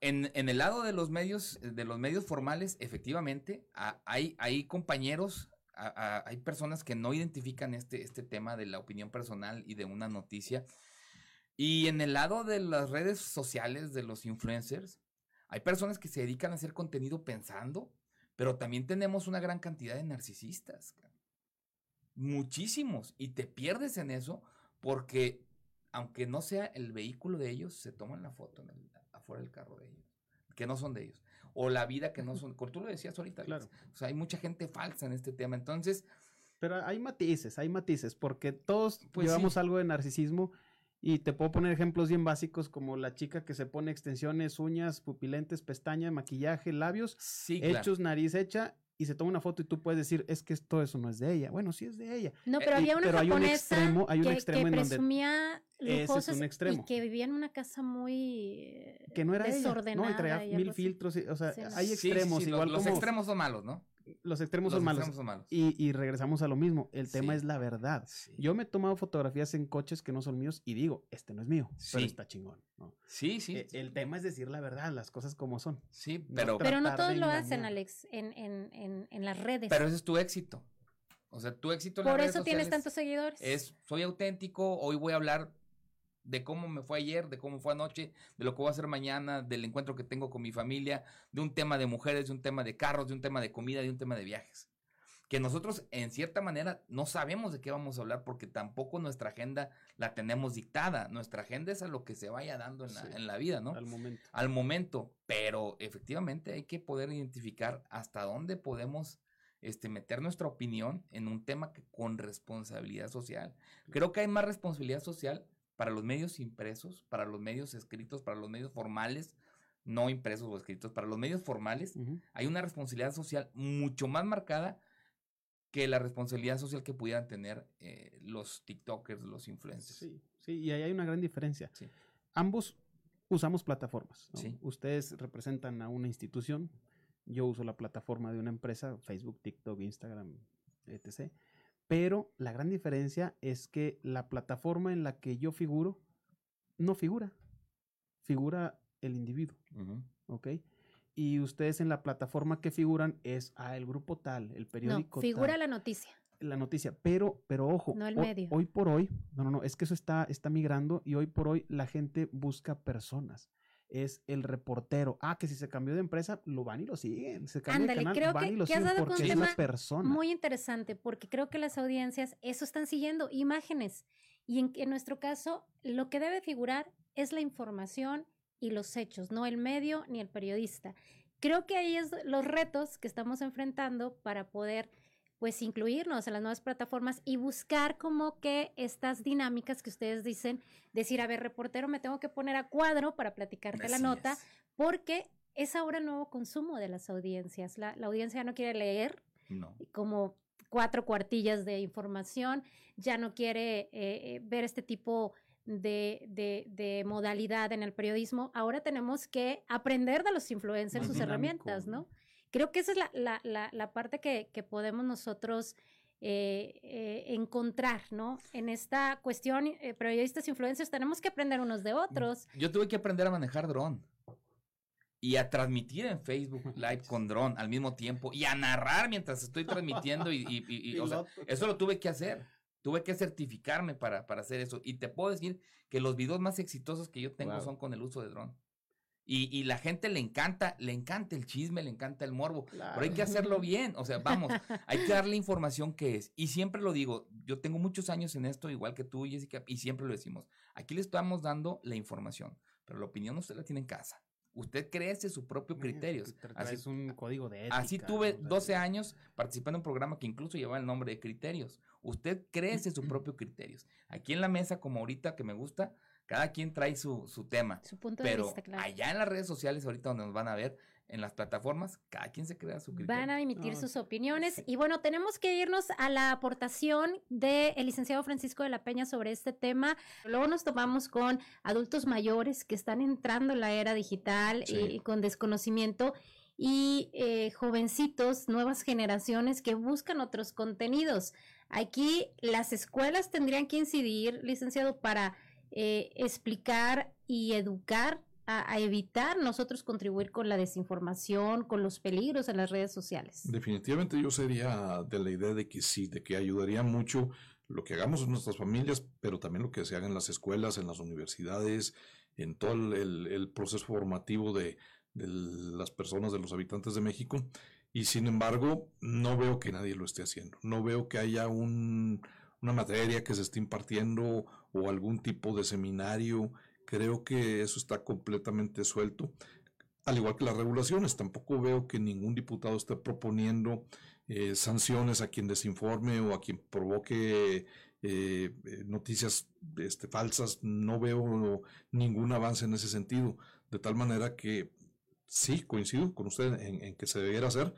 en, en el lado de los medios, de los medios formales, efectivamente, a- hay, hay compañeros, hay personas que no identifican este, este tema de la opinión personal y de una noticia. Y en el lado de las redes sociales, de los influencers, hay personas que se dedican a hacer contenido pensando, pero también tenemos una gran cantidad de narcisistas. Muchísimos. Y te pierdes en eso porque, aunque no sea el vehículo de ellos, se toman la foto afuera del carro de ellos, que no son de ellos. O la vida que no son. Tú lo decías ahorita. Claro. O sea, hay mucha gente falsa en este tema. Entonces, Pero hay matices, hay matices, porque todos Pues llevamos sí. algo de narcisismo y te puedo poner ejemplos bien básicos como la chica que se pone extensiones, uñas, pupilentes, pestañas, maquillaje, labios, sí, claro. hechos, nariz hecha y se toma una foto y tú puedes decir, es que todo eso no es de ella. Bueno, sí es de ella. No, Eh, pero y- había una pero hay un japonesa extremo- hay un que, extremo que en donde- presumía Ese es un extremo. y que vivía en una casa muy eh, Que no era ella, desordenada. ¿no? Y traía y mil así. filtros, y- o sea, Sí. hay Sí, sí, extremos, sí, lo- igual los como extremos son malos, ¿no? Los extremos los son malos. extremos son malos. Y, y regresamos a lo mismo, el tema Sí. es la verdad. Sí. Yo me he tomado fotografías en coches que no son míos y digo, este no es mío, pero Sí. está chingón. ¿no? Sí, sí. Eh, el tema es decir la verdad, las cosas como son. sí, no pero, tra- Pero no todos lo hacen. Alex, en, en, en, en las redes. pero ese es tu éxito. O sea, tu éxito en las Por redes eso tienes tantos seguidores. Es, soy auténtico, hoy voy a hablar de cómo me fue ayer, de cómo fue anoche, de lo que voy a hacer mañana, del encuentro que tengo con mi familia, de un tema de mujeres, de un tema de carros, de un tema de comida, de un tema de viajes. Que nosotros, en cierta manera, no sabemos de qué vamos a hablar porque tampoco nuestra agenda la tenemos dictada. Nuestra agenda es a lo que se vaya dando en la, Sí. en la vida, ¿no? Al momento. al momento, pero efectivamente hay que poder identificar hasta dónde podemos este, meter nuestra opinión en un tema que, con responsabilidad social. Creo que hay más responsabilidad social para los medios impresos, para los medios escritos, para los medios formales, no impresos o escritos, para los medios formales, hay una responsabilidad social mucho más marcada que la responsabilidad social que pudieran tener eh, los TikTokers, los influencers. Sí, sí, y ahí hay una gran diferencia. Sí. Ambos usamos plataformas. ¿no? Sí. Ustedes representan a una institución, yo uso la plataforma de una empresa, Facebook, TikTok, Instagram, etc. Pero la gran diferencia es que la plataforma en la que yo figuro no figura, figura el individuo. ¿ok? Y ustedes en la plataforma que figuran es ah, el grupo tal, el no, periódico figura tal la noticia. la noticia, pero, pero ojo, No el hoy, medio. hoy por hoy, no, no, no, es que eso está, está migrando y hoy por hoy la gente busca personas. Es el reportero. Ah, que si se cambió de empresa, lo van y lo siguen. Se cambia Ándale, de canal, creo van que- y lo que has siguen dado porque es tema persona. Muy interesante, porque creo que las audiencias eso están siguiendo, imágenes. Y en, en nuestro caso, lo que debe figurar es la información y los hechos, no el medio ni el periodista. Creo que ahí es los retos que estamos enfrentando para poder pues incluirnos en las nuevas plataformas y buscar como que estas dinámicas que ustedes dicen, decir, a ver, reportero, me tengo que poner a cuadro para platicarte la nota, es. porque es ahora el nuevo consumo de las audiencias. La, la audiencia ya no quiere leer, No. como cuatro cuartillas de información, ya no quiere eh, eh, ver este tipo de, de- de modalidad en el periodismo. Ahora tenemos que aprender de los influencers Más sus dinámico, herramientas, ¿no? Creo que esa es la, la- la- la parte que, que podemos nosotros eh, eh, encontrar, ¿no? En esta cuestión, eh, periodistas influencers tenemos que aprender unos de otros. Yo tuve que aprender a manejar dron. Y a transmitir en Facebook Live con dron al mismo tiempo. Y a narrar mientras estoy transmitiendo. Y, y- y- y, o sea, Piloto. eso lo tuve que hacer. Tuve que certificarme para, para hacer eso. Y te puedo decir que los videos más exitosos que yo tengo Wow. son con el uso de dron. Y, y la gente le encanta, le encanta el chisme, le encanta el morbo. Pero hay que hacerlo bien. O sea, vamos, hay que darle información que es. Y siempre lo digo, yo tengo muchos años en esto, igual que tú, Jessica, y siempre lo decimos. Aquí le estamos dando la información, pero la opinión usted la tiene en casa. Usted crece sus propios criterios. Así, Es un código de ética. así tuve ¿no? O sea, 12 años participando en un programa que incluso llevaba el nombre de criterios. Usted crece sus propios criterios. Aquí en la mesa, como ahorita que me gusta, cada quien trae su, su tema. Su punto de Pero vista, claro. allá en las redes sociales, ahorita donde nos van a ver, en las plataformas, cada quien se crea su criterio. Van a emitir No, sus opiniones. Y bueno, tenemos que irnos a la aportación del licenciado Francisco de la Peña sobre este tema. Luego nos tomamos con adultos mayores que están entrando en la era digital Sí. y, y con desconocimiento y eh, jovencitos, nuevas generaciones que buscan otros contenidos. Aquí las escuelas tendrían que incidir, licenciado, para eh, explicar y educar a, evitar nosotros contribuir con la desinformación, con los peligros en las redes sociales. Definitivamente yo sería de la idea de que sí, de que ayudaría mucho lo que hagamos en nuestras familias, pero también lo que se haga en las escuelas, en las universidades, en todo el proceso formativo de, de las personas, de los habitantes de México. Y sin embargo, no veo que nadie lo esté haciendo. No veo que haya un, una materia que se esté impartiendo o algún tipo de seminario. Creo que eso está completamente suelto al igual que las regulaciones, tampoco veo que ningún diputado esté proponiendo eh, sanciones a quien desinforme o a quien provoque eh, eh, noticias este, falsas. No veo ningún avance en ese sentido. De tal manera que sí, coincido con usted en, en que se debiera hacer,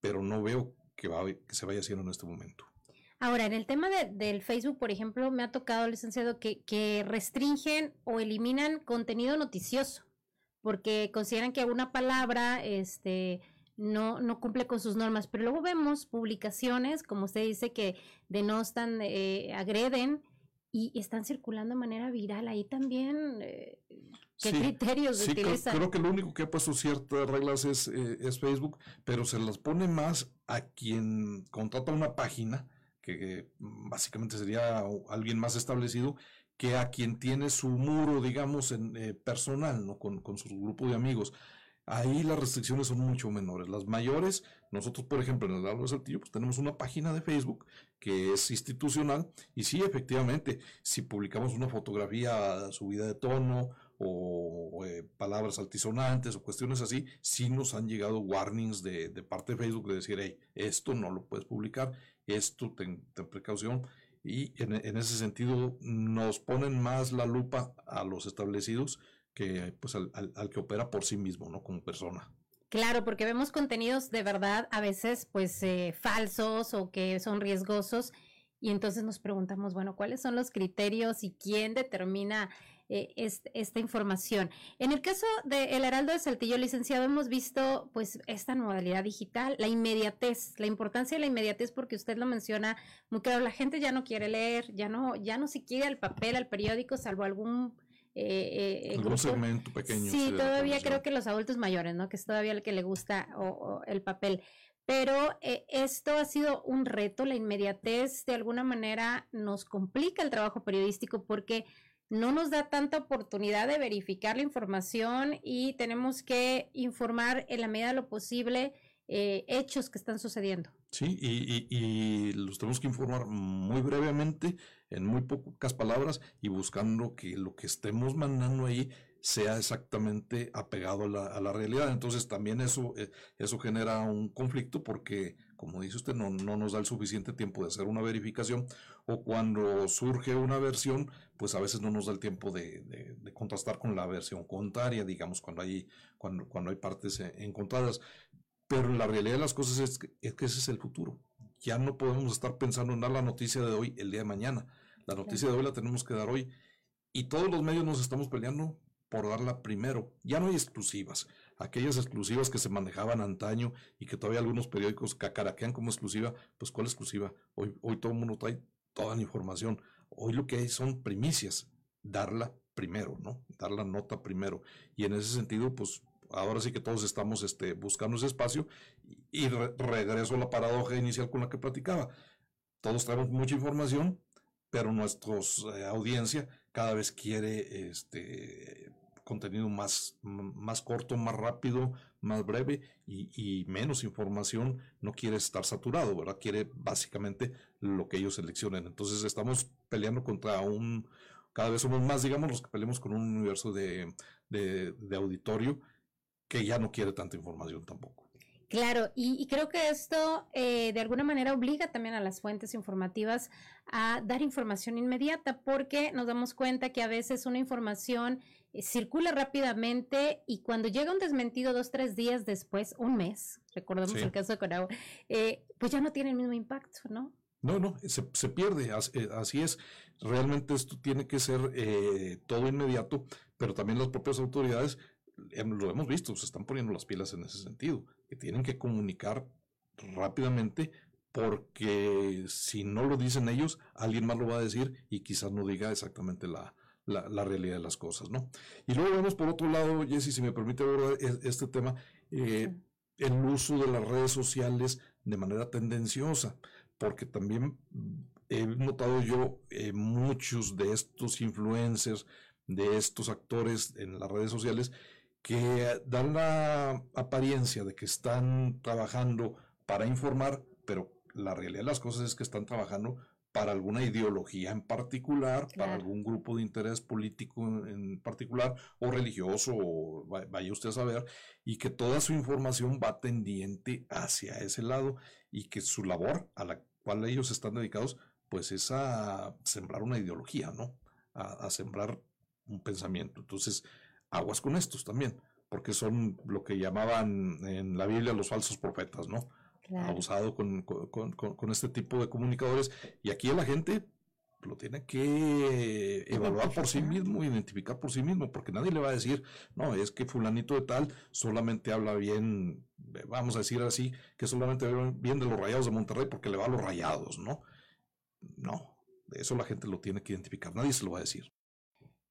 pero no veo que, va- que se vaya haciendo en este momento. Ahora, en el tema de- del Facebook, por ejemplo, me ha tocado, licenciado, que, que restringen o eliminan contenido noticioso, porque consideran que alguna palabra este, no, no cumple con sus normas. Pero luego vemos publicaciones, como usted dice, que denostan, eh, agreden y están circulando de manera viral. Ahí también, eh, ¿qué Sí, criterios Sí, creo, utilizan? creo que lo único que ha puesto ciertas reglas es, eh, es Facebook, pero se las pone más a quien contrata una página, que básicamente sería alguien más establecido, que a quien tiene su muro, digamos, en, eh, personal, ¿no? Con, con su grupo de amigos. Ahí las restricciones son mucho menores. Las mayores, nosotros, por ejemplo, en el Lado de Saltillo, pues tenemos una página de Facebook que es institucional y sí, efectivamente, si publicamos una fotografía subida de tono o, o, eh, palabras altisonantes o cuestiones así, sí nos han llegado warnings de, de parte de Facebook de decir, hey, esto no lo puedes publicar, esto ten, ten precaución. Y en, en ese sentido nos ponen más la lupa a los establecidos que pues al, al- al que opera por sí mismo, ¿no? Como persona. Claro, porque vemos contenidos de verdad a veces pues eh, falsos o que son riesgosos y entonces nos preguntamos, bueno, ¿cuáles son los criterios y quién determina eh, es- esta información? En el caso de El Heraldo de Saltillo, licenciado, hemos visto pues esta modalidad digital, la inmediatez, la importancia de la inmediatez porque usted lo menciona muy claro, la gente ya no quiere leer, ya no, ya no se quiere al papel, al periódico, salvo algún... eh, eh, Algún grupo segmento pequeño. Sí, todavía creo que los adultos mayores, ¿no? Que es todavía el que le gusta o, o el papel. Pero eh, esto ha sido un reto, la inmediatez de alguna manera nos complica el trabajo periodístico porque no nos da tanta oportunidad de verificar la información y tenemos que informar en la medida de lo posible eh, hechos que están sucediendo. Sí, y, y- y los tenemos que informar muy brevemente, en muy pocas palabras, y buscando que lo que estemos mandando ahí sea exactamente apegado a la, a la realidad. Entonces también eso, eh, eso genera un conflicto porque, como dice usted, no, no nos da el suficiente tiempo de hacer una verificación o cuando surge una versión, pues a veces no nos da el tiempo de, de- de contrastar con la versión contraria, digamos, cuando hay, cuando, cuando hay partes eh, encontradas. Pero la realidad de las cosas es que, es que ese es el futuro. Ya no podemos estar pensando en dar la noticia de hoy el día de mañana. La noticia de hoy la tenemos que dar hoy. Y todos los medios nos estamos peleando por darla primero. Ya no hay exclusivas. Aquellas exclusivas que se manejaban antaño y que todavía algunos periódicos cacaraquean como exclusiva, pues ¿cuál exclusiva? Hoy, hoy todo el mundo trae toda la información. Hoy lo que hay son primicias. Darla primero, ¿no? Dar la nota primero. Y en ese sentido, pues ahora sí que todos estamos este, buscando ese espacio y re- regreso a la paradoja inicial con la que platicaba. Todos traemos mucha información, pero nuestra audiencia cada vez quiere este contenido más, más corto, más rápido, más breve y, menos información, no quiere estar saturado, ¿verdad? Quiere básicamente lo que ellos seleccionen. Entonces estamos peleando contra un, cada vez somos más, digamos, los que peleamos con un universo de, de auditorio que ya no quiere tanta información tampoco. Claro, y, creo que esto eh, de alguna manera obliga también a las fuentes informativas a dar información inmediata, porque nos damos cuenta que a veces una información circula rápidamente y cuando llega un desmentido dos, tres días después, un mes, recordemos el caso de Corao, eh, pues ya no tiene el mismo impacto, ¿no? No, no, se, se pierde, así es. Realmente esto tiene que ser todo inmediato, pero también las propias autoridades lo hemos visto, se están poniendo las pilas en ese sentido, que tienen que comunicar rápidamente porque si no lo dicen ellos, alguien más lo va a decir y quizás no diga exactamente la, la, realidad de las cosas, ¿no? Y luego vemos por otro lado, Jesse, si me permite abordar este tema, eh, el uso de las redes sociales de manera tendenciosa, porque también he notado yo eh, muchos de estos influencers, de estos actores en las redes sociales, que dan la apariencia de que están trabajando para informar, pero la realidad de las cosas es que están trabajando para alguna ideología en particular, para algún grupo de interés político en particular, o religioso, o vaya usted a saber, y que toda su información va tendiente hacia ese lado, y que su labor a la cual ellos están dedicados, pues es a sembrar una ideología, ¿no? A, a sembrar un pensamiento. Entonces, aguas con estos también, porque son lo que llamaban en la Biblia los falsos profetas, ¿no? Abusado con, con, este tipo de comunicadores. Y aquí la gente lo tiene que evaluar por sí mismo, identificar por sí mismo, porque nadie le va a decir, no, es que fulanito de tal solamente habla bien, vamos a decir así, que solamente habla bien de los rayados de Monterrey porque le va a los rayados, ¿no? No, eso la gente lo tiene que identificar, nadie se lo va a decir.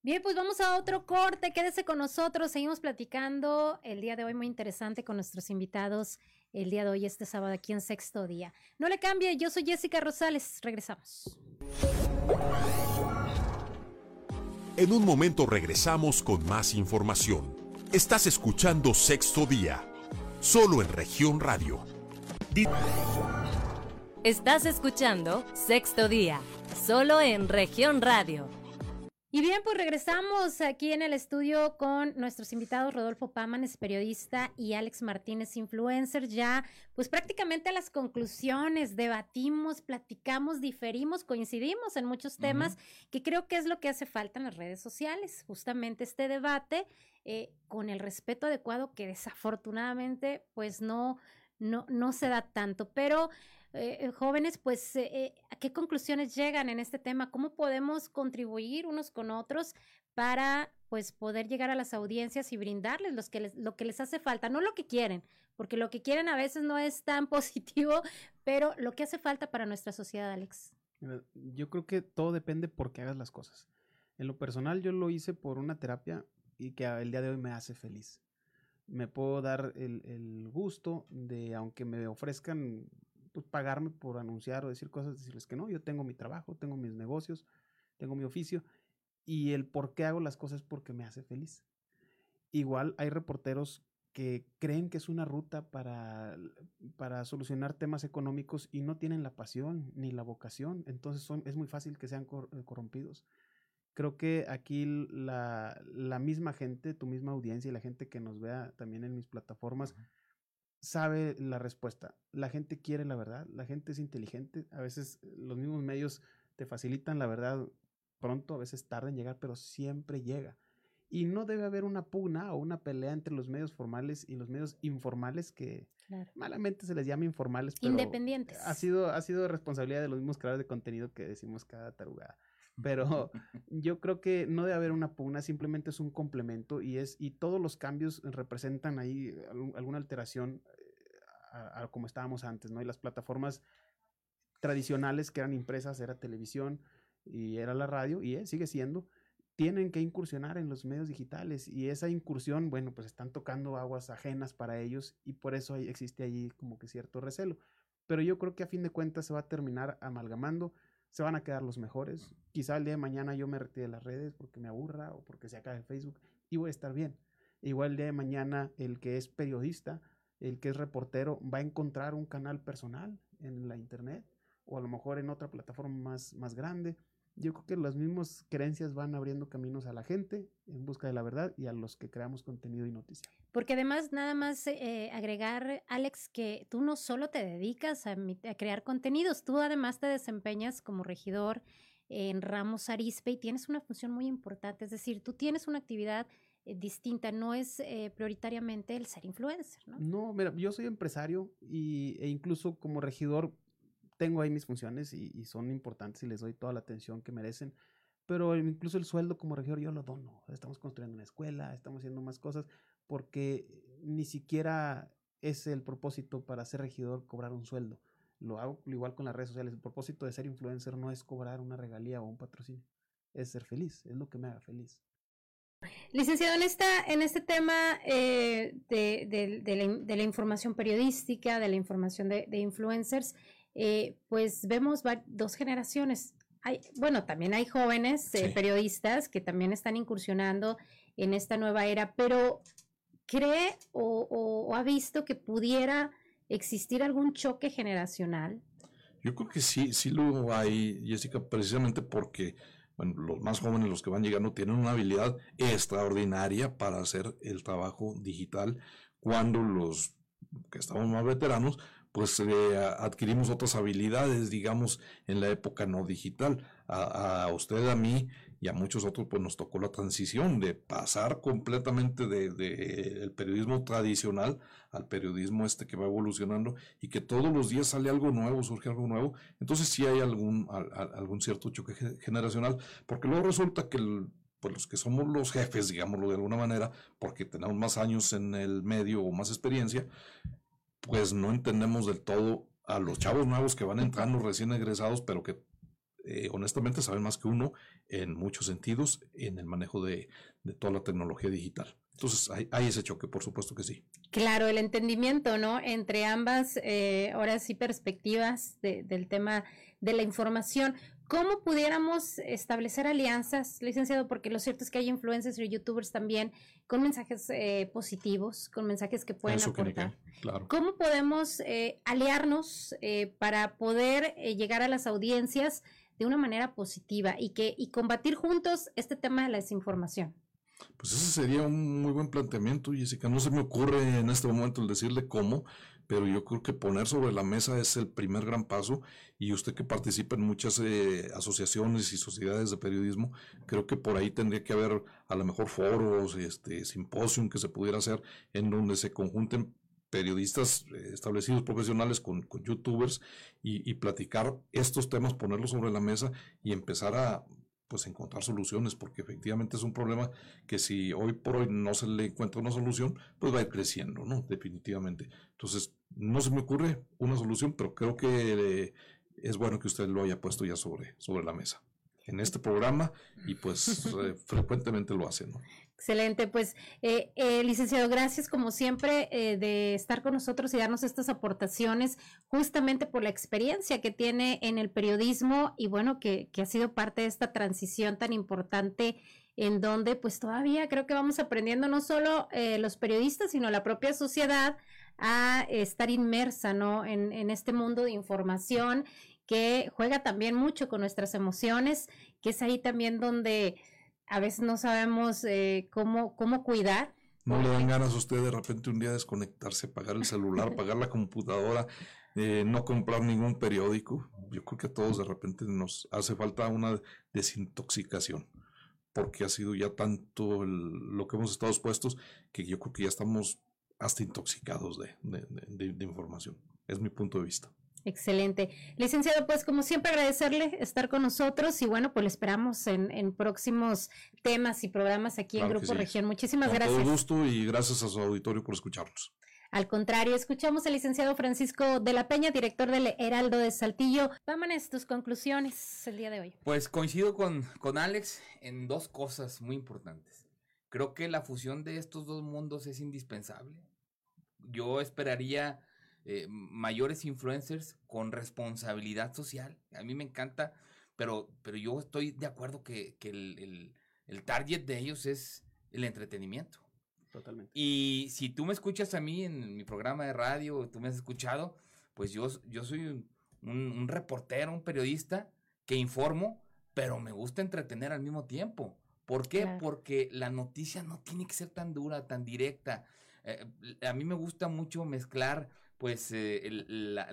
Bien, pues vamos a otro corte. Quédese con nosotros. Seguimos platicando el día de hoy muy interesante con nuestros invitados el día de hoy, este sábado, aquí en Sexto Día. No le cambie, yo soy Jessica Rosales. Regresamos. En un momento regresamos con más información. Estás escuchando Sexto Día, solo en región radio. Estás escuchando Sexto Día, solo en región radio. Y bien, pues regresamos aquí en el estudio con nuestros invitados, Rodolfo Pámanes, periodista, y Alex Martínez, influencer. Ya, pues prácticamente a las conclusiones, debatimos, platicamos, diferimos, coincidimos en muchos temas, que creo que es lo que hace falta en las redes sociales, justamente este debate eh, con el respeto adecuado que desafortunadamente, pues no, no, no se da tanto. Pero eh, jóvenes, pues, eh, eh, ¿a qué conclusiones llegan en este tema? ¿Cómo podemos contribuir unos con otros para, pues, poder llegar a las audiencias y brindarles los que lo que les hace falta? No lo que quieren, porque lo que quieren a veces no es tan positivo, pero lo que hace falta para nuestra sociedad, Alex. Yo creo que todo depende por qué hagas las cosas. En lo personal, yo lo hice por una terapia y que el día de hoy me hace feliz. Me puedo dar el, el gusto de, aunque me ofrezcan pues, pagarme por anunciar o decir cosas, decirles que no, yo tengo mi trabajo, tengo mis negocios, tengo mi oficio y el por qué hago las cosas es porque me hace feliz. Igual hay reporteros que creen que es una ruta para, para solucionar temas económicos y no tienen la pasión ni la vocación, entonces es muy fácil que sean eh, corrompidos. Creo que aquí la, la, misma gente, tu misma audiencia y la gente que nos vea también en mis plataformas, sabe la respuesta. La gente quiere la verdad, la gente es inteligente. A veces eh, los mismos medios te facilitan la verdad pronto, a veces tarda en llegar, pero siempre llega. Y no debe haber una pugna o una pelea entre los medios formales y los medios informales que malamente se les llama informales. Pero Independientes. Ha sido, ha sido responsabilidad de los mismos creadores de contenido que decimos cada tarugada. Pero yo creo que no debe haber una pugna, simplemente es un complemento y es y todos los cambios representan ahí alguna alteración a, como estábamos antes, ¿no? Y las plataformas tradicionales que eran impresas era televisión y era la radio y sigue siendo tienen que incursionar en los medios digitales y esa incursión, bueno, pues están tocando aguas ajenas para ellos y por eso existe allí como que cierto recelo. Pero yo creo que a fin de cuentas se va a terminar amalgamando se van a quedar los mejores. Quizá el día de mañana yo me retire de las redes porque me aburra o porque se acabe Facebook y voy a estar bien. Igual el día de mañana el que es periodista, el que es reportero, va a encontrar un canal personal en la internet o a lo mejor en otra plataforma más, más grande. Yo creo que las mismas creencias van abriendo caminos a la gente en busca de la verdad y a los que creamos contenido y noticias. Porque además, nada más eh, agregar, Alex, que tú no solo te dedicas a, crear contenidos, tú además te desempeñas como regidor en Ramos Arispe y tienes una función muy importante, es decir, tú tienes una actividad eh, distinta, no es eh, prioritariamente el ser influencer, ¿no? No, mira, yo soy empresario y, e incluso como regidor tengo ahí mis funciones y, son importantes y les doy toda la atención que merecen. Pero incluso el sueldo como regidor yo lo dono. Estamos construyendo una escuela, estamos haciendo más cosas, porque ni siquiera es el propósito para ser regidor cobrar un sueldo. Lo hago igual con las redes sociales. El propósito de ser influencer no es cobrar una regalía o un patrocinio, es ser feliz, es lo que me haga feliz. Licenciado, en, esta, en este tema eh, de, de, la, información periodística, de la información de, influencers, eh, pues vemos dos generaciones. Hay, bueno, también hay jóvenes eh, sí. periodistas que también están incursionando en esta nueva era, pero ¿cree o, o, o, ha visto que pudiera existir algún choque generacional? Yo creo que sí, sí lo hay, Jessica, precisamente porque bueno, los más jóvenes, los que van llegando, tienen una habilidad extraordinaria para hacer el trabajo digital, cuando los que estamos más veteranos, pues eh, adquirimos otras habilidades, digamos, en la época no digital. A, usted, a mí y a muchos otros, pues nos tocó la transición de pasar completamente del de, de periodismo tradicional al periodismo este que va evolucionando y que todos los días sale algo nuevo, surge algo nuevo. Entonces sí hay algún, algún cierto choque generacional, porque luego resulta que pues los que somos los jefes, digámoslo de alguna manera, porque tenemos más años en el medio o más experiencia, pues no entendemos del todo a los chavos nuevos que van entrando recién egresados, pero que eh, honestamente saben más que uno en muchos sentidos en el manejo de, de toda la tecnología digital. Entonces hay, hay, ese choque, por supuesto que sí. Claro, el entendimiento, ¿no? Entre ambas, eh, ahora sí, perspectivas de, del tema de la información. ¿Cómo pudiéramos establecer alianzas, licenciado? Porque lo cierto es que hay influencers y youtubers también con mensajes eh, positivos, con mensajes que pueden Eso aportar. Que, claro. ¿Cómo podemos eh, aliarnos eh, para poder eh, llegar a las audiencias de una manera positiva y, que, y combatir juntos este tema de la desinformación? Pues ese sería un muy buen planteamiento, Jessica. No se me ocurre en este momento el decirle cómo, pero yo creo que poner sobre la mesa es el primer gran paso y usted que participa en muchas eh, asociaciones y sociedades de periodismo, creo que por ahí tendría que haber a lo mejor foros, este simposium que se pudiera hacer en donde se conjunten periodistas eh, establecidos profesionales con, con youtubers y, y, platicar estos temas, ponerlos sobre la mesa y empezar a pues encontrar soluciones, porque efectivamente es un problema que si hoy por hoy no se le encuentra una solución, pues va a ir creciendo, ¿no? Definitivamente. Entonces, no se me ocurre una solución, pero creo que eh, es bueno que usted lo haya puesto ya sobre, sobre la mesa en este programa y pues eh, frecuentemente lo hace, ¿no? Excelente, pues eh, eh, licenciado, gracias como siempre eh, de estar con nosotros y darnos estas aportaciones justamente por la experiencia que tiene en el periodismo y bueno, que, que ha sido parte de esta transición tan importante en donde pues todavía creo que vamos aprendiendo no solo los periodistas, sino la propia sociedad a estar inmersa, ¿no? En, en este mundo de información que juega también mucho con nuestras emociones, que es ahí también donde a veces no sabemos eh, cómo, cómo cuidar. No le dan ganas a usted de repente un día desconectarse, pagar el celular, pagar la computadora, eh, no comprar ningún periódico. Yo creo que a todos de repente nos hace falta una desintoxicación, porque ha sido ya tanto el, lo que hemos estado expuestos que yo creo que ya estamos hasta intoxicados de, de, de, de información. Es mi punto de vista. Excelente. Licenciado, pues como siempre agradecerle estar con nosotros y bueno, pues le esperamos en, en próximos temas y programas aquí claro en Grupo sí. Región. Muchísimas con gracias. Todo gusto y gracias a su auditorio por escucharnos. Al contrario, escuchamos al licenciado Francisco de la Peña, director del Heraldo de Saltillo. Vámonos, tus conclusiones el día de hoy. Pues coincido con, con Alex en dos cosas muy importantes. Creo que la fusión de estos dos mundos es indispensable. Yo esperaría eh, mayores influencers con responsabilidad social. A mí me encanta pero, pero yo estoy de acuerdo que, que el, el- el target de ellos es el entretenimiento. Totalmente. Y si tú me escuchas a mí en mi programa de radio, tú me has escuchado, pues yo, yo soy un, un- un reportero, un periodista que informo, pero me gusta entretener al mismo tiempo. ¿Por qué? Claro. Porque la noticia no tiene que ser tan dura, tan directa. Eh, a mí me gusta mucho mezclar, pues, eh, el- la,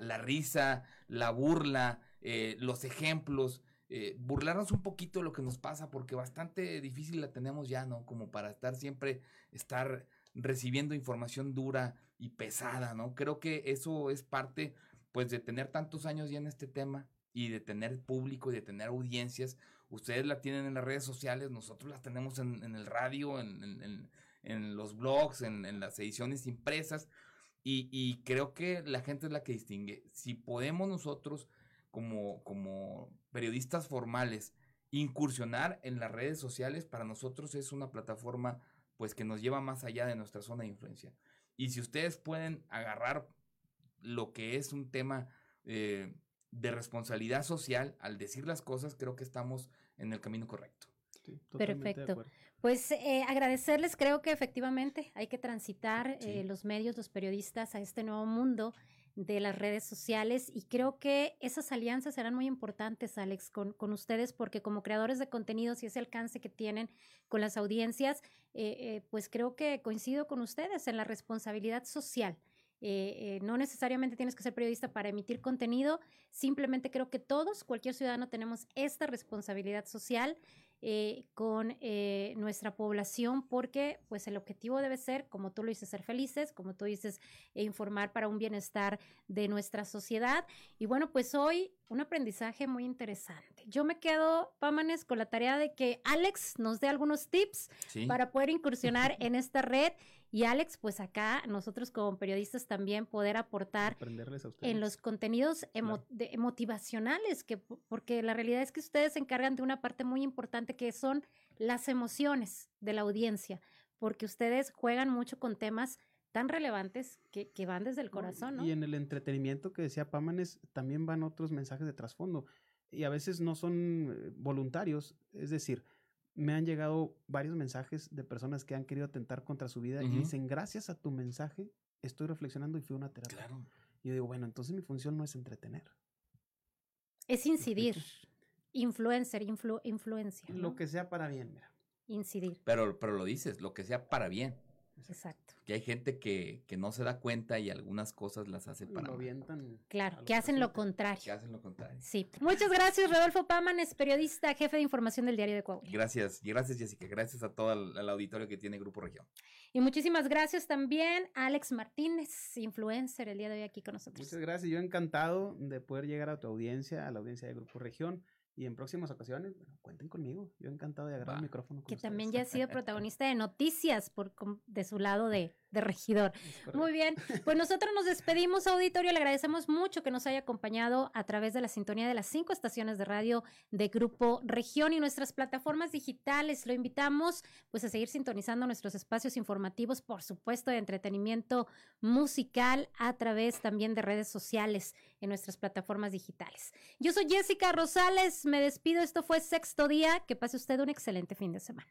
la- risa, la burla, eh, los ejemplos, eh, burlarnos un poquito de lo que nos pasa, porque bastante difícil la tenemos ya, ¿no? Como para estar siempre, estar recibiendo información dura y pesada, ¿no? Creo que eso es parte, pues, de tener tantos años ya en este tema y de tener público y de tener audiencias. Ustedes la tienen en las redes sociales, nosotros las tenemos en, en el radio, en, en- los blogs, en las ediciones impresas. Y, y creo que la gente es la que distingue. Si podemos nosotros, como, como periodistas formales, incursionar en las redes sociales, para nosotros es una plataforma pues que nos lleva más allá de nuestra zona de influencia. Y si ustedes pueden agarrar lo que es un tema eh, de responsabilidad social al decir las cosas, creo que estamos en el camino correcto. Sí, totalmente de Perfecto. Pues eh, agradecerles, creo que efectivamente hay que transitar Sí. eh, los medios, los periodistas a este nuevo mundo de las redes sociales y creo que esas alianzas serán muy importantes, Alex, con, con ustedes, porque como creadores de contenidos y ese alcance que tienen con las audiencias, eh, eh, pues creo que coincido con ustedes en la responsabilidad social. Eh, eh, no necesariamente tienes que ser periodista para emitir contenido, simplemente creo que todos, cualquier ciudadano, tenemos esta responsabilidad social eh, con eh, nuestra población porque pues el objetivo debe ser, como tú lo dices, ser felices, como tú dices, e informar para un bienestar de nuestra sociedad. Y bueno, pues hoy un aprendizaje muy interesante. Yo me quedo, Pámanes, con la tarea de que Alex nos dé algunos tips ¿sí? para poder incursionar en esta red. Y Alex, pues acá nosotros como periodistas también poder aportar a en los contenidos emo- Claro. de- motivacionales, que, po- porque la realidad es que ustedes se encargan de una parte muy importante que son las emociones de la audiencia, porque ustedes juegan mucho con temas tan relevantes que, que van desde el corazón, ¿no? Y en el entretenimiento que decía Pámanes, también van otros mensajes de trasfondo. Y a veces no son eh, voluntarios. Es decir, me han llegado varios mensajes de personas que han querido atentar contra su vida y dicen, gracias a tu mensaje, estoy reflexionando y fui a una terapia. Claro. Y yo digo, bueno, entonces mi función no es entretener. Es incidir, influencer, influ- influencia, ¿no? Lo que sea para bien, mira. Incidir, Pero, pero lo dices, lo que sea para bien. Exacto. Que hay gente que, que no se da cuenta y algunas cosas las hace para Lo Claro, lo que hacen lo resulte. que contrario. hacen lo contrario. Sí. Muchas gracias, Rodolfo Pámanes, periodista, jefe de información del Diario de Coahuila. Gracias, y gracias Jessica, gracias a todo el, el auditorio que tiene Grupo Región. Y muchísimas gracias también a Alex Martínez, influencer, el día de hoy aquí con nosotros. Muchas gracias. Yo encantado de poder llegar a tu audiencia, a la audiencia de Grupo Región. Y en próximas ocasiones, bueno, cuenten conmigo. Yo encantado de agarrar el micrófono. con que también ya ha sido protagonista de noticias por, de su lado de, de regidor. Muy bien, pues nosotros nos despedimos, auditorio. Le agradecemos mucho que nos haya acompañado a través de la sintonía de las cinco estaciones de radio de Grupo Región y nuestras plataformas digitales. Lo invitamos pues a seguir sintonizando nuestros espacios informativos, por supuesto, de entretenimiento musical a través también de redes sociales en nuestras plataformas digitales. Yo soy Jessica Rosales, me despido. Esto fue Sexto Día. Que pase usted un excelente fin de semana.